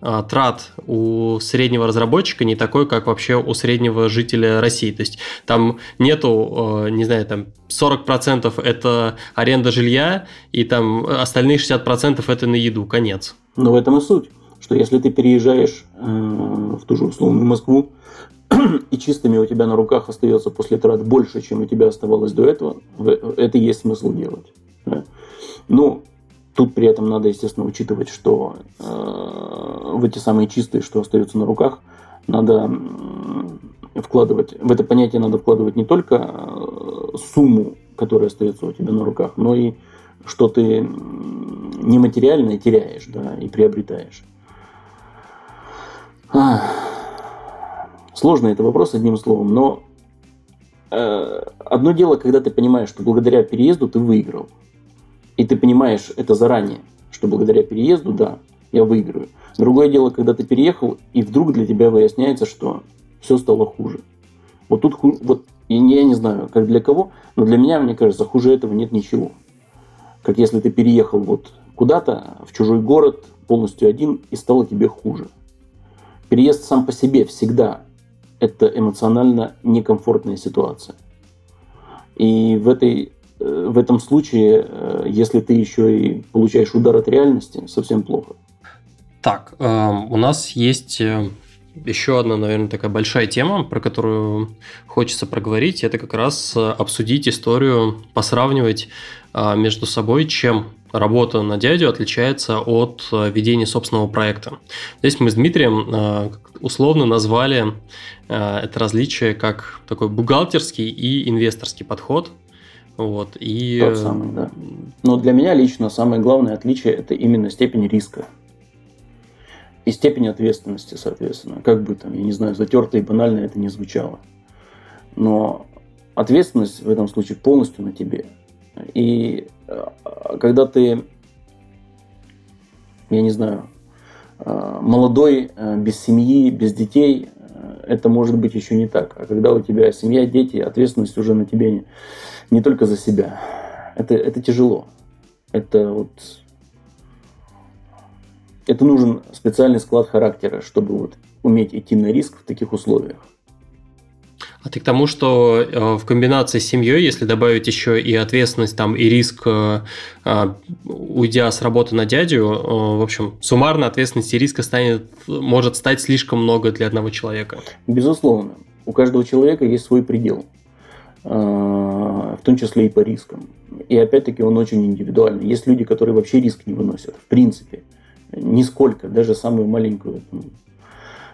трат у среднего разработчика не такой, как вообще у среднего жителя России. То есть там нету, не знаю, там 40% это аренда жилья, и там остальные 60% это на еду. Конец. Но в этом и суть, что если ты переезжаешь э, в ту же условную Москву, и чистыми у тебя на руках остается после трат больше, чем у тебя оставалось до этого, это есть смысл делать. Да? Ну, тут при этом надо, естественно, учитывать, что э, в эти самые чистые, что остаются на руках, надо вкладывать, в это понятие надо вкладывать не только э, сумму, которая остается у тебя на руках, но и что ты нематериальное теряешь, да, и приобретаешь. Сложный это вопрос одним словом, но э, одно дело, когда ты понимаешь, что благодаря переезду ты выиграл, и ты понимаешь это заранее, что благодаря переезду, да, я выиграю. Другое дело, когда ты переехал, и вдруг для тебя выясняется, что все стало хуже. Вот тут, вот, я не знаю, как для кого, но для меня, мне кажется, хуже этого нет ничего. Как если ты переехал вот куда-то, в чужой город, полностью один, и стало тебе хуже. Переезд сам по себе всегда это эмоционально некомфортная ситуация. И в, этой, в этом случае, э, если ты еще и получаешь удар от реальности, совсем плохо. Так, эм, у нас есть э, еще одна, наверное, такая большая тема, про которую хочется проговорить. Это как раз обсудить историю, посравнивать между собой, чем работа на дядю отличается от ведения собственного проекта. Здесь мы с Дмитрием условно назвали э, это различие как такой бухгалтерский и инвесторский подход. Вот, и... Тот самый, да. Но для меня лично самое главное отличие – это именно степень риска. И степень ответственности, соответственно. Как бы там, я не знаю, затерто и банально это не звучало. Но ответственность в этом случае полностью на тебе. И э, когда ты, я не знаю, Э, молодой, э, без семьи, без детей, э, это может быть еще не так. А когда у тебя семья, дети, ответственность уже на тебе не, не только за себя. Это, это тяжело. Это вот... Это нужен специальный склад характера, чтобы вот уметь идти на риск в таких условиях. А ты к тому, что э, в комбинации с семьей, если добавить еще и ответственность там и риск, э, э, уйдя с работы на дядю, в общем, суммарно ответственности и риска станет, может стать слишком много для одного человека. Безусловно. У каждого человека есть свой предел, в том числе и по рискам. И опять-таки он очень индивидуальный. Есть люди, которые вообще риск не выносят, в принципе. Нисколько, даже самую маленькую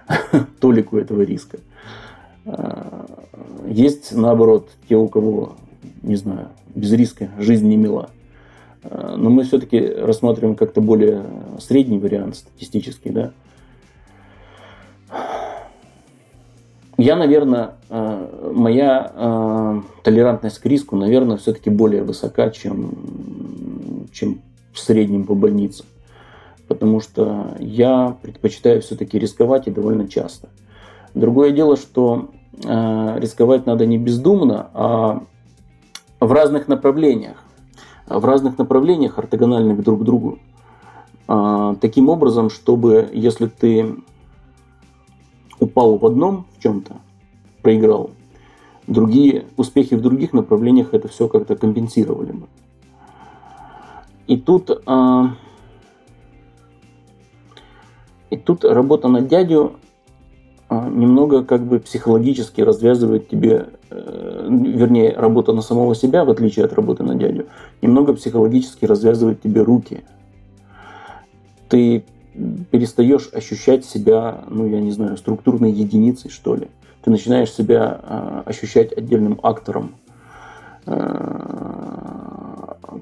толику этого риска. Э, есть, наоборот, те, у кого, не знаю, без риска жизнь не мила. Э, но мы все-таки рассматриваем как-то более средний вариант статистический, да. Я, наверное, э, моя толерантность к риску, наверное, все-таки более высока, чем, чем в среднем по больнице. Потому что я предпочитаю все-таки рисковать и довольно часто. Другое дело, что рисковать надо не бездумно, а в разных направлениях. В разных направлениях, ортогональных друг к другу. А, таким образом, чтобы если ты упал в одном в чем-то, проиграл, другие успехи в других направлениях это все как-то компенсировали бы. И тут, а, и тут работа на дядю немного как бы психологически развязывает тебе, э, вернее, работа на самого себя, в отличие от работы на дядю, немного психологически развязывает тебе руки. Ты перестаешь ощущать себя, ну, я не знаю, структурной единицей, что ли. Ты начинаешь себя э, ощущать отдельным актором, э,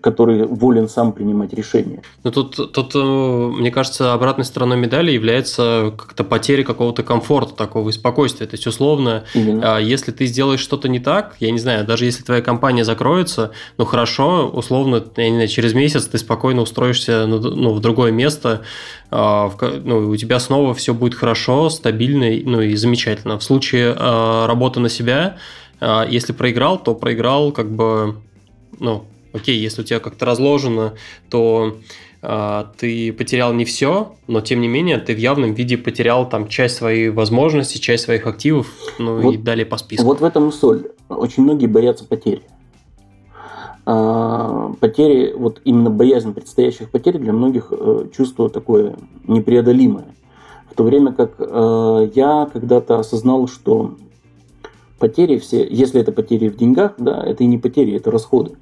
который волен сам принимать решения. Ну тут, тут, э, мне кажется, обратной стороной медали является как-то потеря какого-то комфорта, такого и спокойствия. То есть, условно, Именно. А, если ты сделаешь что-то не так, я не знаю, даже если твоя компания закроется, ну хорошо, условно, я не знаю, через месяц ты спокойно устроишься ну, ну, в другое место, а, ну, у тебя снова все будет хорошо, стабильно, ну и замечательно. В случае а, работы на себя, если проиграл, то проиграл как бы ну, окей, если у тебя как-то разложено, то а, ты потерял не все, но тем не менее ты в явном виде потерял там часть своей возможностей, часть своих активов, ну вот, и далее по списку. Вот в этом и соль. Очень многие боятся потери. А, потери, вот именно боязнь предстоящих потерь для многих э, чувство такое непреодолимое. В то время как э, я когда-то осознал, что потери все, если это потери в деньгах, да, это и не потери, это расходы.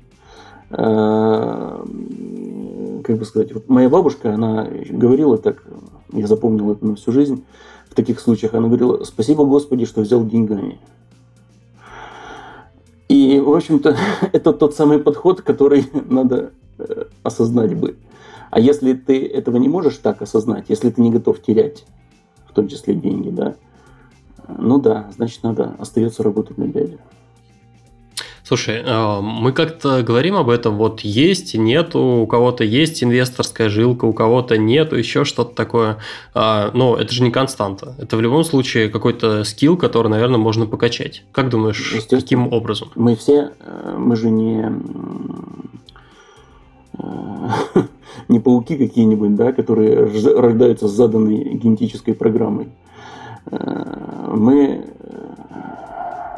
Э, как бы сказать, вот моя бабушка, она говорила так, я запомнил это на всю жизнь, в таких случаях она говорила, спасибо Господи, что взял деньгами. И, в общем-то, это тот самый подход, который надо э, осознать бы. А если ты этого не можешь так осознать, если ты не готов терять, в том числе деньги, да, ну да, значит, надо остается работать на дядю. Слушай, э, мы как-то говорим об этом, вот есть, нету, у кого-то есть инвесторская жилка, у кого-то нету, еще что-то такое. А, но это же не константа. Это в любом случае какой-то скилл, который, наверное, можно покачать. Как думаешь, каким образом? Мы все, э, мы же не э, не пауки какие-нибудь, да, которые рождаются с заданной генетической программой. Мы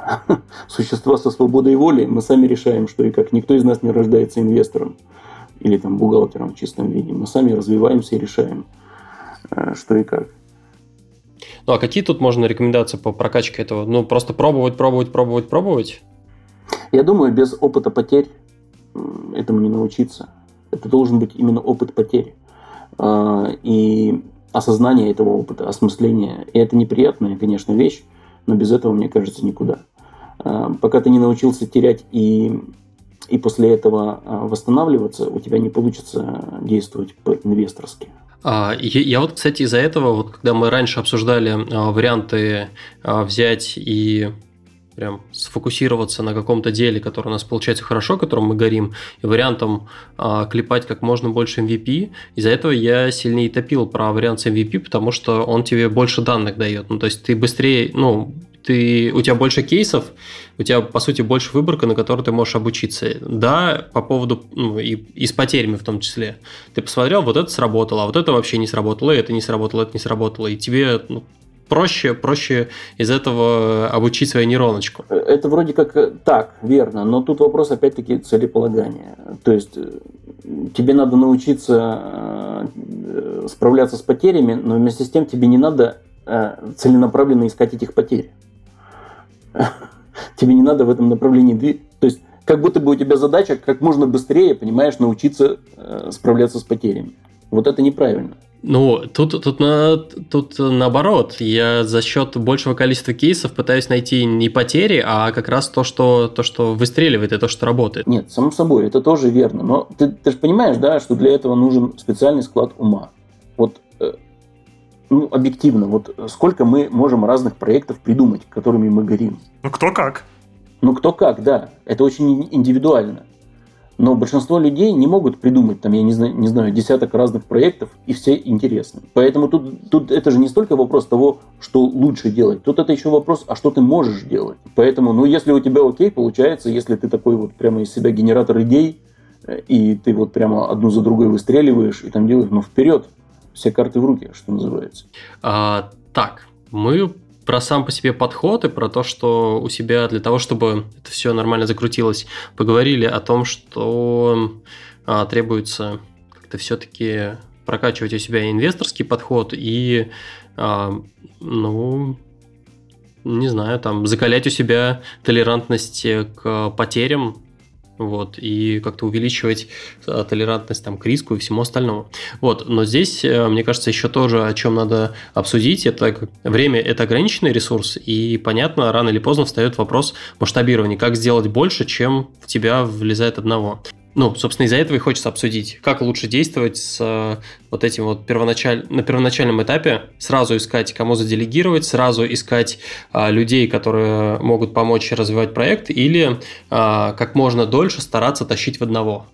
существа со свободой воли, мы сами решаем, что и как. Никто из нас не рождается инвестором или там бухгалтером в чистом виде. Мы сами развиваемся и решаем, э, что и как. Ну а какие тут можно рекомендации по прокачке этого? Ну просто пробовать, пробовать, пробовать, пробовать? Я думаю, без опыта потерь этому не научиться. Это должен быть именно опыт потерь. А, и осознание этого опыта, осмысление. И это неприятная, конечно, вещь, но без этого, мне кажется, никуда. А, пока ты не научился терять и, и после этого а, восстанавливаться, у тебя не получится действовать по-инвесторски. А, я вот, кстати, из-за этого, вот когда мы раньше обсуждали варианты взять и прям сфокусироваться на каком-то деле, которое у нас получается хорошо, которым мы горим, и вариантом а, клепать как можно больше MVP. Из-за этого я сильнее топил про вариант с MVP, потому что он тебе больше данных дает. Ну, то есть ты быстрее, ну, ты, у тебя больше кейсов, у тебя, по сути, больше выборка, на которой ты можешь обучиться. Да, по поводу, ну, и, и с потерями в том числе. Ты посмотрел, вот это сработало, а вот это вообще не сработало, это не сработало, это не сработало. И тебе ну, проще, проще из этого обучить свою нейроночку. Это вроде как э, так, верно, но тут вопрос опять-таки целеполагания. То есть э, тебе надо научиться э, справляться с потерями, но вместе с тем тебе не надо целенаправленно искать этих потерь. Тебе не надо в этом направлении двигаться. То есть, как будто бы у тебя задача как можно быстрее, понимаешь, научиться э, справляться с потерями. Вот это неправильно. Ну, тут, тут, на, тут наоборот. Я за счет большего количества кейсов пытаюсь найти не потери, а как раз то, что, то, что выстреливает и то, что работает. Нет, само собой, это тоже верно. Но ты, ты же понимаешь, да, что для этого нужен специальный склад ума. Ну, объективно, вот сколько мы можем разных проектов придумать, которыми мы горим? Ну, кто как. Ну, кто как, да. Это очень индивидуально. Но большинство людей не могут придумать, там, я не знаю, не знаю десяток разных проектов, и все интересны. Поэтому тут, тут это же не столько вопрос того, что лучше делать. Тут это еще вопрос, а что ты можешь делать. Поэтому, ну, если у тебя окей получается, если ты такой вот прямо из себя генератор идей, э, и ты вот прямо одну за другой выстреливаешь, и там делаешь, ну, вперед, все карты в руки, что называется. А, так, мы про сам по себе подход и про то, что у себя для того, чтобы это все нормально закрутилось, поговорили о том, что а, требуется как-то все-таки прокачивать у себя инвесторский подход и, а, ну, не знаю, там, закалять у себя толерантность к потерям, вот, и как-то увеличивать э, толерантность там, к риску и всему остальному. Вот, но здесь, э, мне кажется, еще тоже, о чем надо обсудить, это время – это ограниченный ресурс, и, понятно, рано или поздно встает вопрос масштабирования, как сделать больше, чем в тебя влезает одного. Ну, собственно, из-за этого и хочется обсудить, как лучше действовать с э, вот этим вот первоначаль... на первоначальном этапе, сразу искать, кому заделегировать, сразу искать а, людей, которые могут помочь развивать проект, или а, как можно дольше стараться тащить в одного.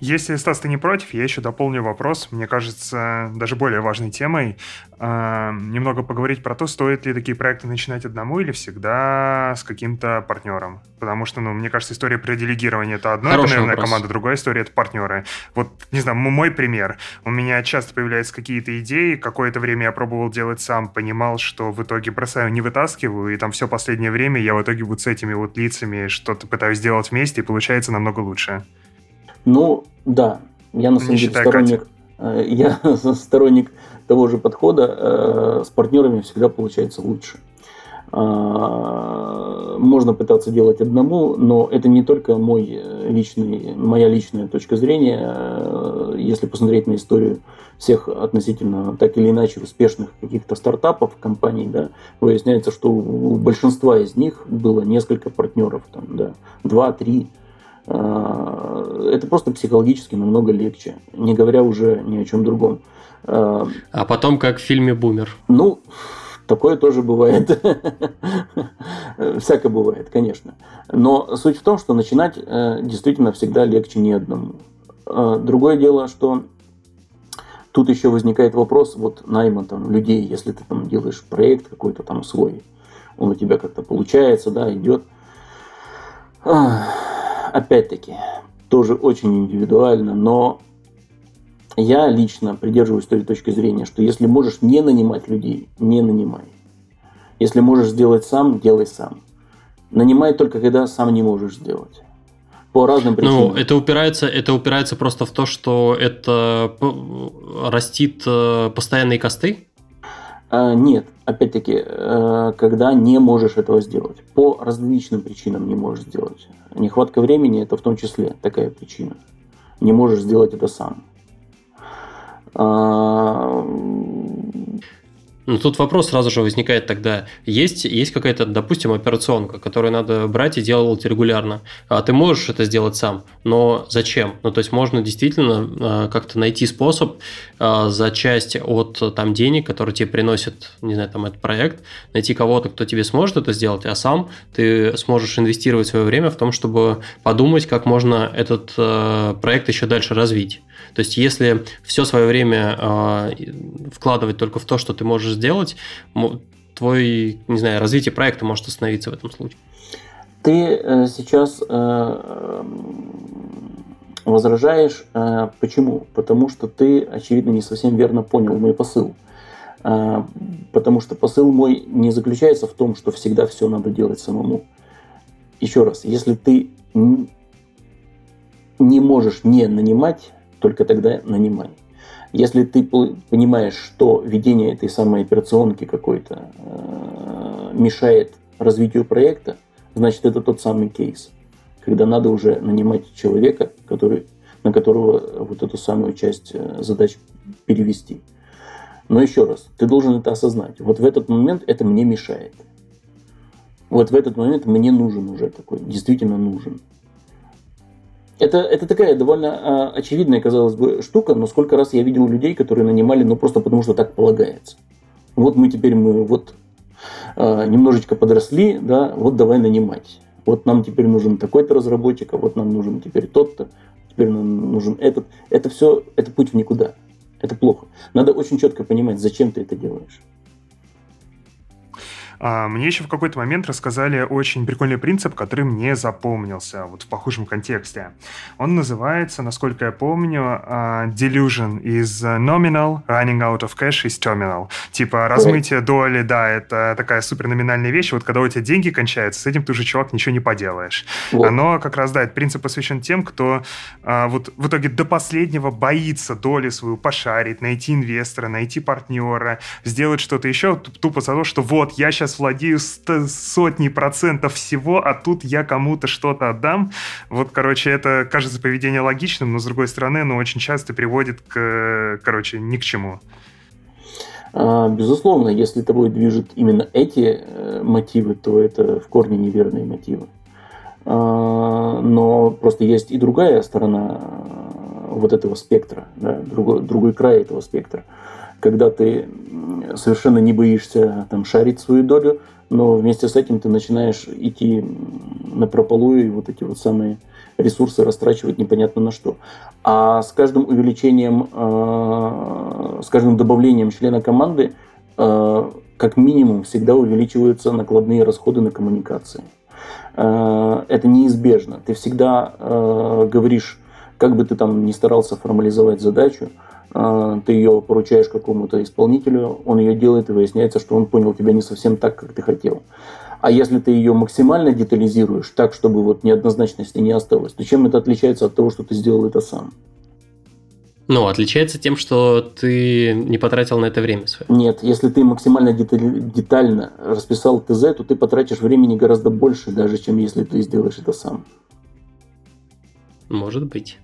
Если, Стас, ты не против, я еще дополню вопрос, мне кажется, даже более важной темой. Э, немного поговорить про то, стоит ли такие проекты начинать одному или всегда с каким-то партнером. Потому что, ну, мне кажется, история про делегирование это одно, Хороший это, наверное, вопрос. команда, другая история это партнеры. Вот, не знаю, мой пример. У меня часто появляются какие-то идеи, какое-то время я пробовал делать сам, понимал, что в итоге бросаю, не вытаскиваю, и там все последнее время я в итоге вот с этими вот лицами что-то пытаюсь сделать вместе, и получается намного лучше. Ну, да. Я на самом деле сторонник, э, я сторонник того же подхода. Э, с партнерами всегда получается лучше. А, можно пытаться делать одному, но это не только мой э, личный, моя личная точка зрения. Если посмотреть на историю всех относительно так или иначе успешных каких-то стартапов, компаний, да, выясняется, что у большинства из них было несколько партнеров, там, да, два, три, а, это просто психологически намного легче, не говоря уже ни о чем другом. А, а потом, как в фильме «Бумер». Ну, такое тоже бывает. Всякое бывает, конечно. Но суть в том, что начинать э, действительно всегда легче не одному. А, другое дело, что тут еще возникает вопрос вот найма там людей, если ты там делаешь проект какой-то там свой, он у тебя как-то получается, да, идет опять-таки, тоже очень индивидуально, но я лично придерживаюсь той точки зрения, что если можешь не нанимать людей, не нанимай. Если можешь сделать сам, делай сам. Нанимай только когда сам не можешь сделать. По разным ну, причинам. Ну, это упирается, это упирается просто в то, что это растит э, постоянные косты? А, нет, опять-таки, э, когда не можешь этого сделать. По различным причинам не можешь сделать. Нехватка времени – это в том числе такая причина. Не можешь сделать это сам. А, ну, тут вопрос сразу же возникает тогда. Есть, есть какая-то, допустим, операционка, которую надо брать и делать регулярно. А ты можешь это сделать сам, но зачем? Ну, то есть можно действительно а, как-то найти способ а, за часть от там денег, которые тебе приносит, не знаю, там этот проект, найти кого-то, кто тебе сможет это сделать, а сам ты сможешь инвестировать свое время в том, чтобы подумать, как можно этот а, проект еще дальше развить. То есть, если все свое время вкладывать только в то, что ты можешь сделать, твой, не знаю, развитие проекта может остановиться в этом случае. Ты э, сейчас э, возражаешь. Э, почему? Потому что ты, очевидно, не совсем верно понял мой посыл. Потому что посыл мой не заключается в том, что всегда все надо делать самому. Еще раз, если ты не можешь не нанимать, только тогда нанимай. Если ты понимаешь, что ведение этой самой операционки какой-то э, мешает развитию проекта, значит это тот самый кейс, когда надо уже нанимать человека, который, на которого вот эту самую часть э, задач перевести. Но еще раз, ты должен это осознать. Вот в этот момент это мне мешает. Вот в этот момент мне нужен уже такой, действительно нужен. Это, это такая довольно э, очевидная, казалось бы, штука, но сколько раз я видел людей, которые нанимали, ну просто потому что так полагается. Вот мы теперь мы вот э, немножечко подросли, да, вот давай нанимать. Вот нам теперь нужен такой-то разработчик, а вот нам нужен теперь тот-то, теперь нам нужен этот. Это все, это путь в никуда. Это плохо. Надо очень четко понимать, зачем ты это делаешь. А, мне еще в какой-то момент рассказали очень прикольный принцип, который мне запомнился вот в похожем контексте. Он называется, насколько я помню, а, delusion is nominal, running out of cash is terminal. Типа размытие доли, да, это такая суперноминальная вещь. Вот когда у тебя деньги кончаются, с этим ты уже, чувак, ничего не поделаешь. Вот. Оно как раз, да, этот принцип посвящен тем, кто а, вот в итоге до последнего боится доли свою пошарить, найти инвестора, найти партнера, сделать что-то еще, тупо за то, что вот, я сейчас владею сотней процентов всего, а тут я кому-то что-то отдам. Вот, короче, это кажется поведение логичным, но с другой стороны, оно очень часто приводит к, короче, ни к чему. А, безусловно, если тобой движут именно эти э, мотивы, то это в корне неверные мотивы. А, но просто есть и другая сторона вот этого спектра, да, другой, другой край этого спектра когда ты совершенно не боишься там шарить свою долю, но вместе с этим ты начинаешь идти на прополу и вот эти вот самые ресурсы растрачивать непонятно на что. А с каждым увеличением, э, с каждым добавлением члена команды, э, как минимум, всегда увеличиваются накладные расходы на коммуникации. Э, это неизбежно. Ты всегда говоришь, как бы ты там ни старался формализовать задачу, ты ее поручаешь какому-то исполнителю, он ее делает, и выясняется, что он понял тебя не совсем так, как ты хотел. А если ты ее максимально детализируешь, так, чтобы вот неоднозначности не осталось, то чем это отличается от того, что ты сделал это сам? Ну, отличается тем, что ты не потратил на это время свое. Нет, если ты максимально детально расписал ТЗ, то ты потратишь времени гораздо больше, даже чем если ты сделаешь это сам. Может быть.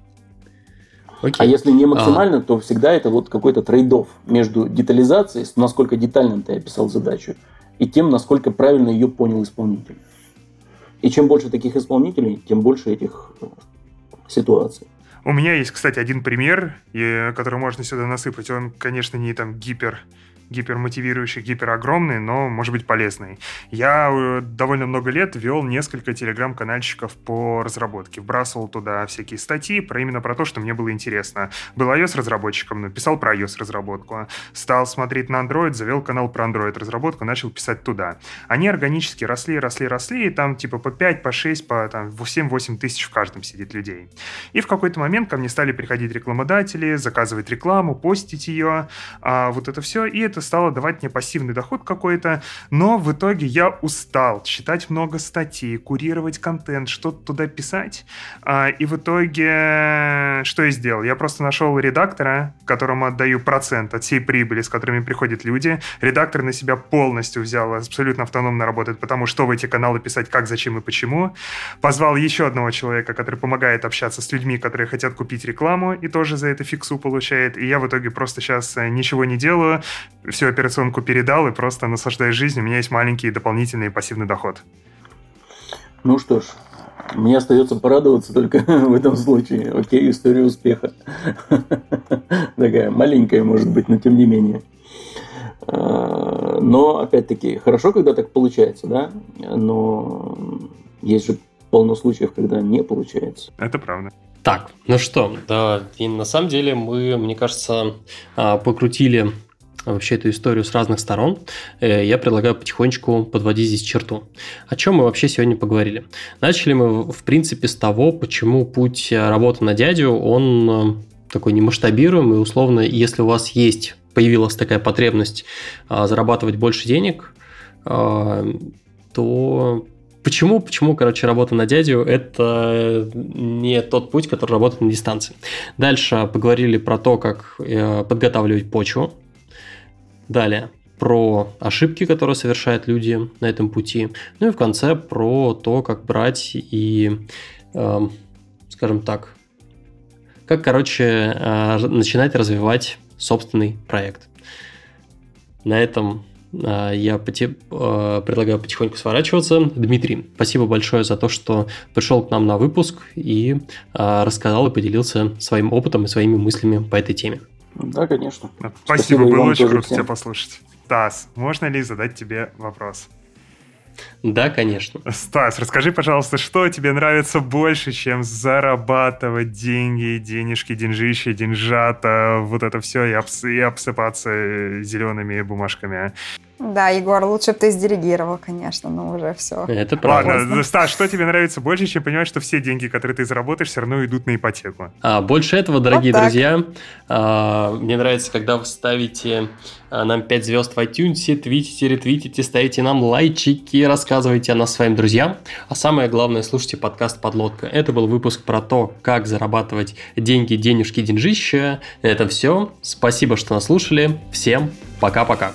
Окей. А если не максимально, а... то всегда это вот какой-то трейдов между детализацией, насколько детально ты описал задачу, и тем, насколько правильно ее понял исполнитель. И чем больше таких исполнителей, тем больше этих э, ситуаций. У меня есть, кстати, один пример, который можно сюда насыпать. Он, конечно, не там гипер гипермотивирующий, гиперогромный, но, может быть, полезный. Я э, довольно много лет вел несколько телеграм-канальщиков по разработке. Вбрасывал туда всякие статьи про именно про то, что мне было интересно. Был iOS-разработчиком, написал про iOS-разработку. Стал смотреть на Android, завел канал про Android-разработку, начал писать туда. Они органически росли, росли, росли, и там типа по 5, по 6, по там, 7-8 тысяч в каждом сидит людей. И в какой-то момент ко мне стали приходить рекламодатели, заказывать рекламу, постить ее, а вот это все, и это это стало давать мне пассивный доход какой-то, но в итоге я устал читать много статей, курировать контент, что-то туда писать, а, и в итоге что я сделал? Я просто нашел редактора, которому отдаю процент от всей прибыли, с которыми приходят люди. Редактор на себя полностью взял, абсолютно автономно работает, потому что в эти каналы писать как, зачем и почему. Позвал еще одного человека, который помогает общаться с людьми, которые хотят купить рекламу, и тоже за это фиксу получает. И я в итоге просто сейчас э, ничего не делаю, всю операционку передал и просто наслаждаюсь жизнью. У меня есть маленький дополнительный пассивный доход. Ну что ж, мне остается порадоваться только в этом случае. Окей, история успеха. Такая маленькая, может быть, но тем не менее. А, но, опять-таки, хорошо, когда так получается, да? Но есть же полно случаев, когда не получается. Это правда. Так, ну что, да, и на самом деле мы, мне кажется, а, покрутили вообще эту историю с разных сторон, э, я предлагаю потихонечку подводить здесь черту. О чем мы вообще сегодня поговорили? Начали мы, в принципе, с того, почему путь работы на дядю, он э, такой немасштабируемый, условно, если у вас есть, появилась такая потребность а, зарабатывать больше денег, а, то Почему? Почему, короче, работа на дядю – это не тот путь, который работает на дистанции. Дальше поговорили про то, как э, подготавливать почву, Далее про ошибки, которые совершают люди на этом пути. Ну и в конце про то, как брать и, э, скажем так, как, короче, э, начинать развивать собственный проект. На этом э, я поте- э, предлагаю потихоньку сворачиваться. Дмитрий, спасибо большое за то, что пришел к нам на выпуск и э, рассказал и поделился своим опытом и своими мыслями по этой теме. Да, конечно. Спасибо, Спасибо было очень круто всем. тебя послушать. Тасс, можно ли задать тебе вопрос? Да, конечно. Стас, расскажи, пожалуйста, что тебе нравится больше, чем зарабатывать деньги, денежки, деньжище, деньжата, вот это все и, обс- и обсыпаться зелеными бумажками? Да, Егор, лучше бы ты сдиригировал, конечно, но уже все. Это правда. Ладно, Стас, что тебе нравится больше, чем понимать, что все деньги, которые ты заработаешь, все равно идут на ипотеку? А, больше этого, дорогие вот друзья, а, мне нравится, когда вы ставите а, нам 5 звезд в iTunes, твитите, ретвитите, ставите нам лайчики, рассказывайте о нас своим друзьям. А самое главное, слушайте подкаст «Подлодка». Это был выпуск про то, как зарабатывать деньги, денежки, деньжища. Это все. Спасибо, что нас слушали. Всем пока-пока.